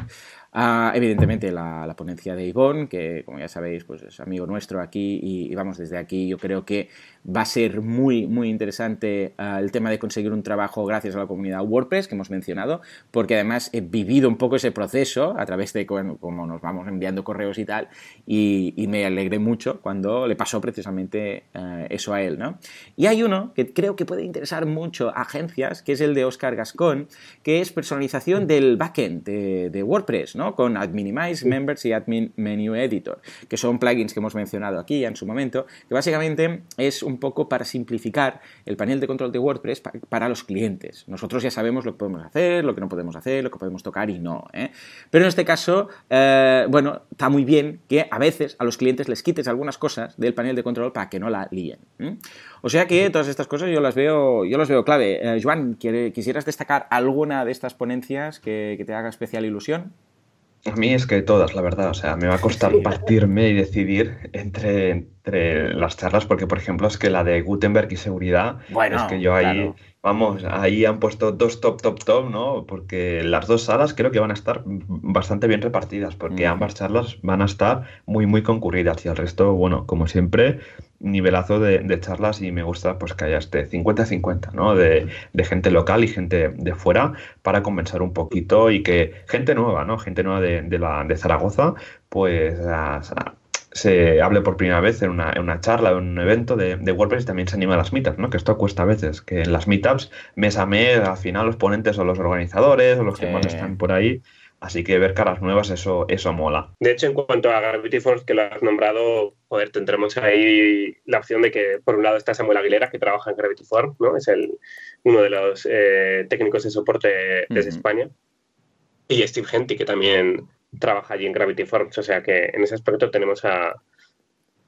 Ah, evidentemente la, ponencia de Ivonne, que como ya sabéis, pues es amigo nuestro aquí y, vamos desde aquí, yo creo que va a ser muy, muy interesante ah, el tema de conseguir un trabajo gracias a la comunidad WordPress que hemos mencionado, porque además he vivido un poco ese proceso a través de cómo nos vamos enviando correos y tal, y, me alegré mucho cuando le pasó precisamente ah, eso a él. ¿no? Y hay uno que creo que puede interesar mucho a agencias, que es el de Oscar Gascon, que es personalización del backend de, WordPress, ¿no? Con Adminimize, Members y Admin Menu Editor, que son plugins que hemos mencionado aquí en su momento, que básicamente es un poco para simplificar el panel de control de WordPress para los clientes. Nosotros ya sabemos lo que podemos hacer, lo que no podemos hacer, lo que podemos tocar y no. ¿eh? Pero en este caso, eh, bueno, está muy bien que a veces a los clientes les quites algunas cosas del panel de control para que no la líen. O sea que todas estas cosas yo las veo, yo las veo clave. Eh, Joan, ¿quisieras destacar alguna de estas ponencias que, te haga especial ilusión? A mí es que todas, la verdad. O sea, me va a costar partirme y decidir entre, entre las charlas, porque, por ejemplo, es que la de Gutenberg y seguridad, bueno, es que yo ahí Vamos, ahí han puesto dos top, top, top, ¿no? Porque las dos salas creo que van a estar bastante bien repartidas, porque ambas charlas van a estar muy, muy concurridas. Y el resto, bueno, como siempre, nivelazo de, charlas y me gusta pues que haya este 50-50, ¿no? De, gente local y gente de fuera para compensar un poquito y que gente nueva, ¿no? Gente nueva de, de la, de Zaragoza, pues se hable por primera vez en una, en una charla o en un evento de, de, WordPress y también se anima a las meetups, ¿no? Que esto cuesta a veces, que en las meetups, mes a mes, al final los ponentes o los organizadores o los que más están por ahí. Así que ver caras nuevas, eso, eso mola. De hecho, en cuanto a Gravity Force, que lo has nombrado, joder, tendremos ahí la opción de que, por un lado, está Samuel Aguilera, que trabaja en Gravity Force, ¿no? Es el, uno de los eh, técnicos de soporte desde España. Y Steve Henty, que también trabaja allí en Gravity Forms, o sea que en ese aspecto tenemos a,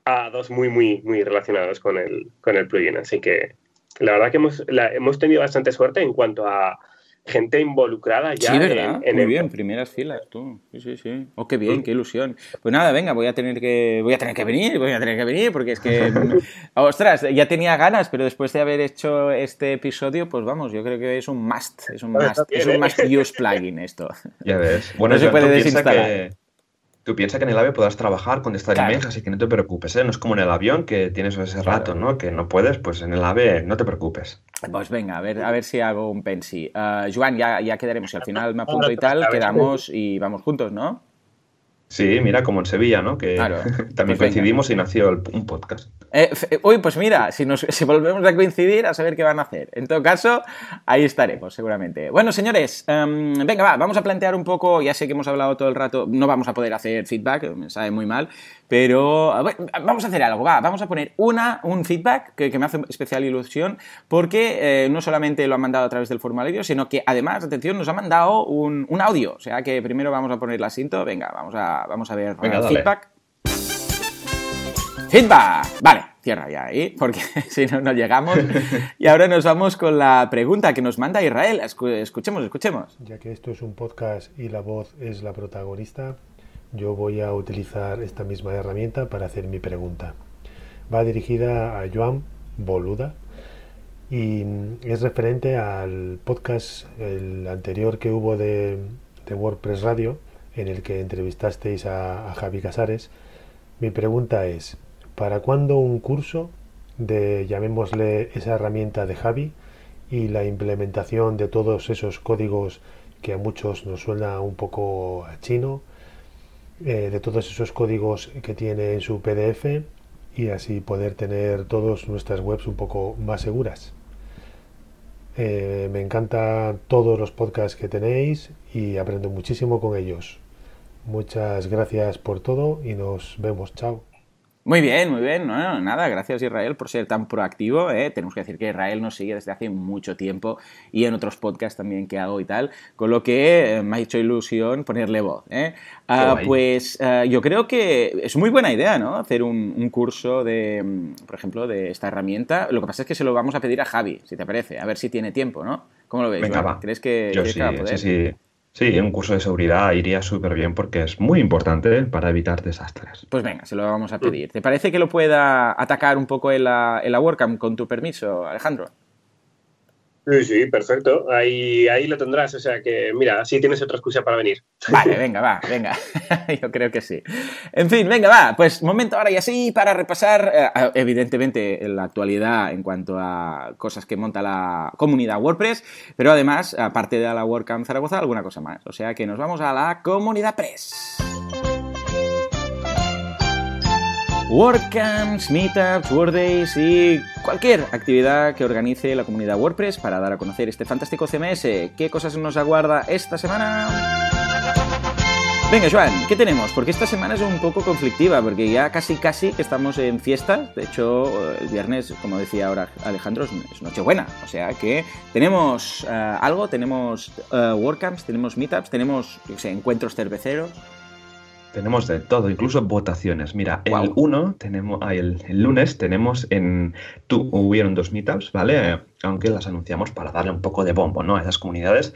a dos muy, muy, muy relacionados con el, con el plugin. Así que la verdad que hemos, hemos tenido bastante suerte en cuanto a, gente involucrada ya. Sí, ¿verdad? Muy bien, primeras filas, tú. Sí, sí, sí. Oh, qué bien, qué ilusión. Pues nada, venga, voy a tener que voy a tener que venir, voy a tener que venir porque es que <laughs> ostras, ya tenía ganas, pero después de haber hecho este episodio, pues vamos, yo creo que es un must, es un must, es un must use plugin esto. <laughs> Ya ves. <laughs> Bueno, no se puede desinstalar. Tú piensas que en el AVE podrás trabajar, contestar emails, así que no te preocupes, ¿eh? No es como en el avión que tienes ese rato, ¿no? Que no puedes, pues en el AVE no te preocupes. Pues venga, a ver, a ver si hago un pensi. Uh, Joan, ya, ya quedaremos. Si al final me apunto y tal, quedamos y vamos juntos, ¿no? Sí, mira, como en Sevilla, ¿no? Que <laughs> también pues coincidimos y nació un podcast. Eh, uy, pues mira, si, nos, <laughs> si volvemos a coincidir, a saber qué van a hacer. En todo caso, ahí estaremos, seguramente. Bueno, señores, em, venga, va, vamos a plantear un poco, ya sé que hemos hablado todo el rato, no vamos a poder hacer feedback, me sabe muy mal, pero vamos a hacer algo, va, vamos a poner una, un feedback que, me hace especial ilusión, porque eh, no solamente lo han mandado a través del formulario, sino que además, atención, nos ha mandado un, un audio. O sea que primero vamos a poner la cinta, venga, vamos a, vamos a ver el feedback. Feedback. Vale, cierra ya ahí, porque <laughs> si no, no llegamos. <laughs> Y ahora nos vamos con la pregunta que nos manda Israel. Escuchemos, escuchemos. Ya que esto es un podcast y la voz es la protagonista, yo voy a utilizar esta misma herramienta para hacer mi pregunta. Va dirigida a Joan Boluda y es referente al podcast, el anterior que hubo de, WordPress Radio, en el que entrevistasteis a, Javi Casares. Mi pregunta es, ¿Para cuándo un curso de, llamémosle, esa herramienta de Javi y la implementación de todos esos códigos que a muchos nos suena un poco a chino, eh, de todos esos códigos que tiene en su PDF y así poder tener todas nuestras webs un poco más seguras? Eh, me encantan todos los podcasts que tenéis y aprendo muchísimo con ellos. Muchas gracias por todo y nos vemos. Chao. Muy bien, muy bien. No, nada, gracias Israel por ser tan proactivo. ¿eh? Tenemos que decir que Israel nos sigue desde hace mucho tiempo y en otros podcasts también que hago y tal, con lo que eh, me ha hecho ilusión ponerle voz. ¿eh? Ah, pues ah, yo creo que es muy buena idea, ¿no? Hacer un, curso de, mm, por ejemplo, de esta herramienta. Lo que pasa es que se lo vamos a pedir a Javi, si te parece, a ver si tiene tiempo, ¿no? ¿Cómo lo ves? Venga, ¿Crees que, yo sí, Sí, sí. Sí, un curso de seguridad iría súper bien porque es muy importante para evitar desastres. Pues venga, se lo vamos a pedir. ¿Te parece que lo pueda atacar un poco en la, en la WordCamp con tu permiso, Alejandro? Sí, sí, perfecto. Ahí, ahí lo tendrás. O sea que, mira, así tienes otra excusa para venir. Vale, venga, va, venga. <laughs> Yo creo que sí. En fin, venga, va. Pues momento ahora y así para repasar, eh, evidentemente, la actualidad en cuanto a cosas que monta la comunidad WordPress, pero además, aparte de la WordCamp Zaragoza, alguna cosa más. O sea que nos vamos a la comunidad Press. WordCamps, Meetups, WordDays y cualquier actividad que organice la comunidad WordPress para dar a conocer este fantástico CMS. ¿Qué cosas nos aguarda esta semana? Venga, Joan, ¿qué tenemos? Porque esta semana es un poco conflictiva, porque ya casi casi estamos en fiestas. De hecho, el viernes, como decía ahora Alejandro, es Nochebuena. O sea que tenemos eh, algo, tenemos uh, WordCamps, tenemos Meetups, tenemos encuentros cerveceros. Tenemos de todo, incluso votaciones. Mira, el 1 tenemos, el, lunes tenemos en, tú, hubieron dos meetups, ¿vale? Aunque las anunciamos para darle un poco de bombo, ¿no? A esas comunidades.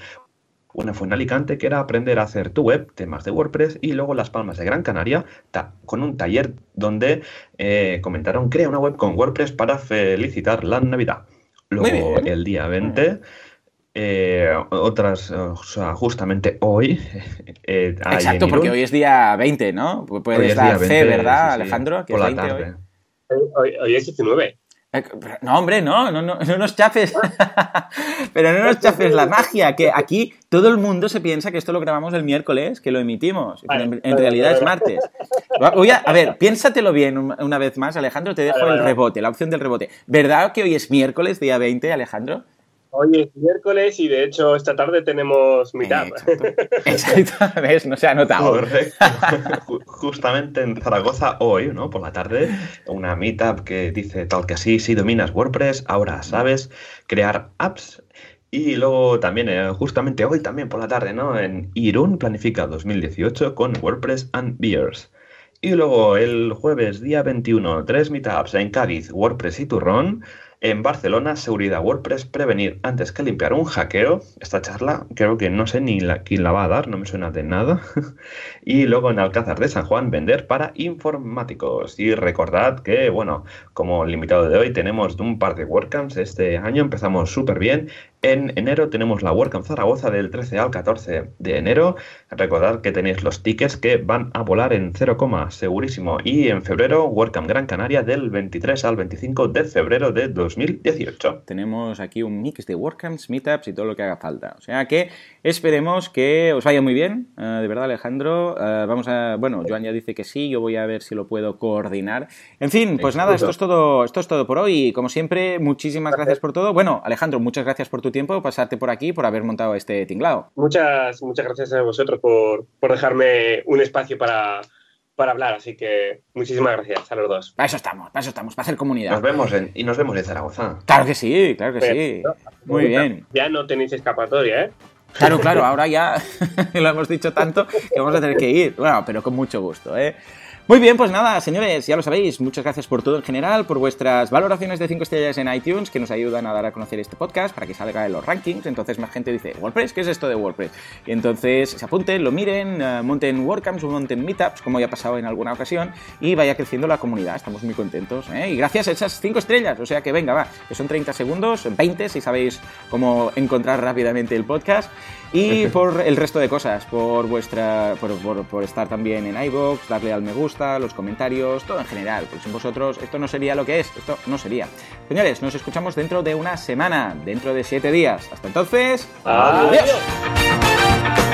Una fue en Alicante, que era aprender a hacer tu web, temas de WordPress, y luego Las Palmas de Gran Canaria, con un taller donde eh, comentaron, crea una web con WordPress para felicitar la Navidad. Luego, el día 20... Eh, otras, o sea, justamente hoy. <laughs> Eh, Exacto, porque hoy es día 20, ¿no? Puedes dar fe, ¿verdad, Alejandro? Por la tarde. Hoy. Hoy, es 19. Eh, no, hombre, no, no, no, no nos chafes. <laughs> Pero no nos chafes la magia, que aquí todo el mundo se piensa que esto lo grabamos el miércoles, que lo emitimos. en, realidad es martes. Voy a, a ver, piénsatelo bien una vez más, Alejandro, te dejo el rebote, la opción del rebote. ¿Verdad que hoy es miércoles, día 20, Alejandro? Hoy es miércoles y de hecho esta tarde tenemos mitad. Exacto, <laughs> ¿ves? No se ha notado. Justamente en Zaragoza hoy, ¿no? Por la tarde, una meetup que dice tal que así, si dominas WordPress, ahora sabes crear apps. Y luego también, eh, justamente hoy también por la tarde, ¿no? En Irún planifica 2018 con WordPress and Beers. Y luego el jueves, día 21, tres meetups en Cádiz, WordPress y Turrón. En Barcelona, seguridad WordPress, prevenir antes que limpiar un hackeo. Esta charla creo que no sé ni quién la va a dar, no me suena de nada. <laughs> y luego en Alcázar de San Juan, vender para informáticos. Y recordad que, bueno, como limitado de hoy tenemos un par de WordCamps este año, empezamos súper bien. En enero tenemos la WordCamp Zaragoza del 13 al 14 de enero. Recordad que tenéis los tickets que van a volar en 0, segurísimo. Y en febrero, WordCamp Gran Canaria del 23 al 25 de febrero de 2018. Tenemos aquí un mix de WordCamps, Meetups y todo lo que haga falta. O sea que esperemos que os vaya muy bien. Eh, de verdad, Alejandro. Eh, vamos a. Bueno, Joan ya dice que sí. Yo voy a ver si lo puedo coordinar. En fin, pues nada, esto es todo, esto es todo por hoy. Como siempre, muchísimas gracias por todo. Bueno, Alejandro, muchas gracias por tu tiempo, pasarte por aquí, por haber montado este tinglado. Muchas, muchas gracias a vosotros por, por dejarme un espacio para, para hablar, así que muchísimas gracias a los dos. Para eso estamos, para eso estamos, para hacer comunidad. Nos vemos en, y nos vemos en Zaragoza. Claro que sí, claro que sí. Muy bien. Ya no tenéis escapatoria, ¿eh? Claro, claro, ahora ya <laughs> lo hemos dicho tanto que vamos a tener que ir. Bueno, pero con mucho gusto, ¿eh? Muy bien, pues nada, señores, ya lo sabéis, muchas gracias por todo en general, por vuestras valoraciones de 5 estrellas en iTunes que nos ayudan a dar a conocer este podcast para que salga en los rankings. Entonces más gente dice, WordPress, ¿qué es esto de WordPress? Y entonces se apunten, lo miren, eh, monten WordCamps o monten Meetups, como ya ha pasado en alguna ocasión, y vaya creciendo la comunidad. Estamos muy contentos. ¿eh? Y gracias a esas 5 estrellas, o sea que venga, va, que son 30 segundos, 20 si sabéis cómo encontrar rápidamente el podcast. Y <laughs> por el resto de cosas, por vuestra por, estar también en iVoox, darle al me gusta, los comentarios, todo en general, porque sin vosotros esto no sería lo que es, esto no sería. Señores, nos escuchamos dentro de una semana, dentro de siete días. Hasta entonces, adiós.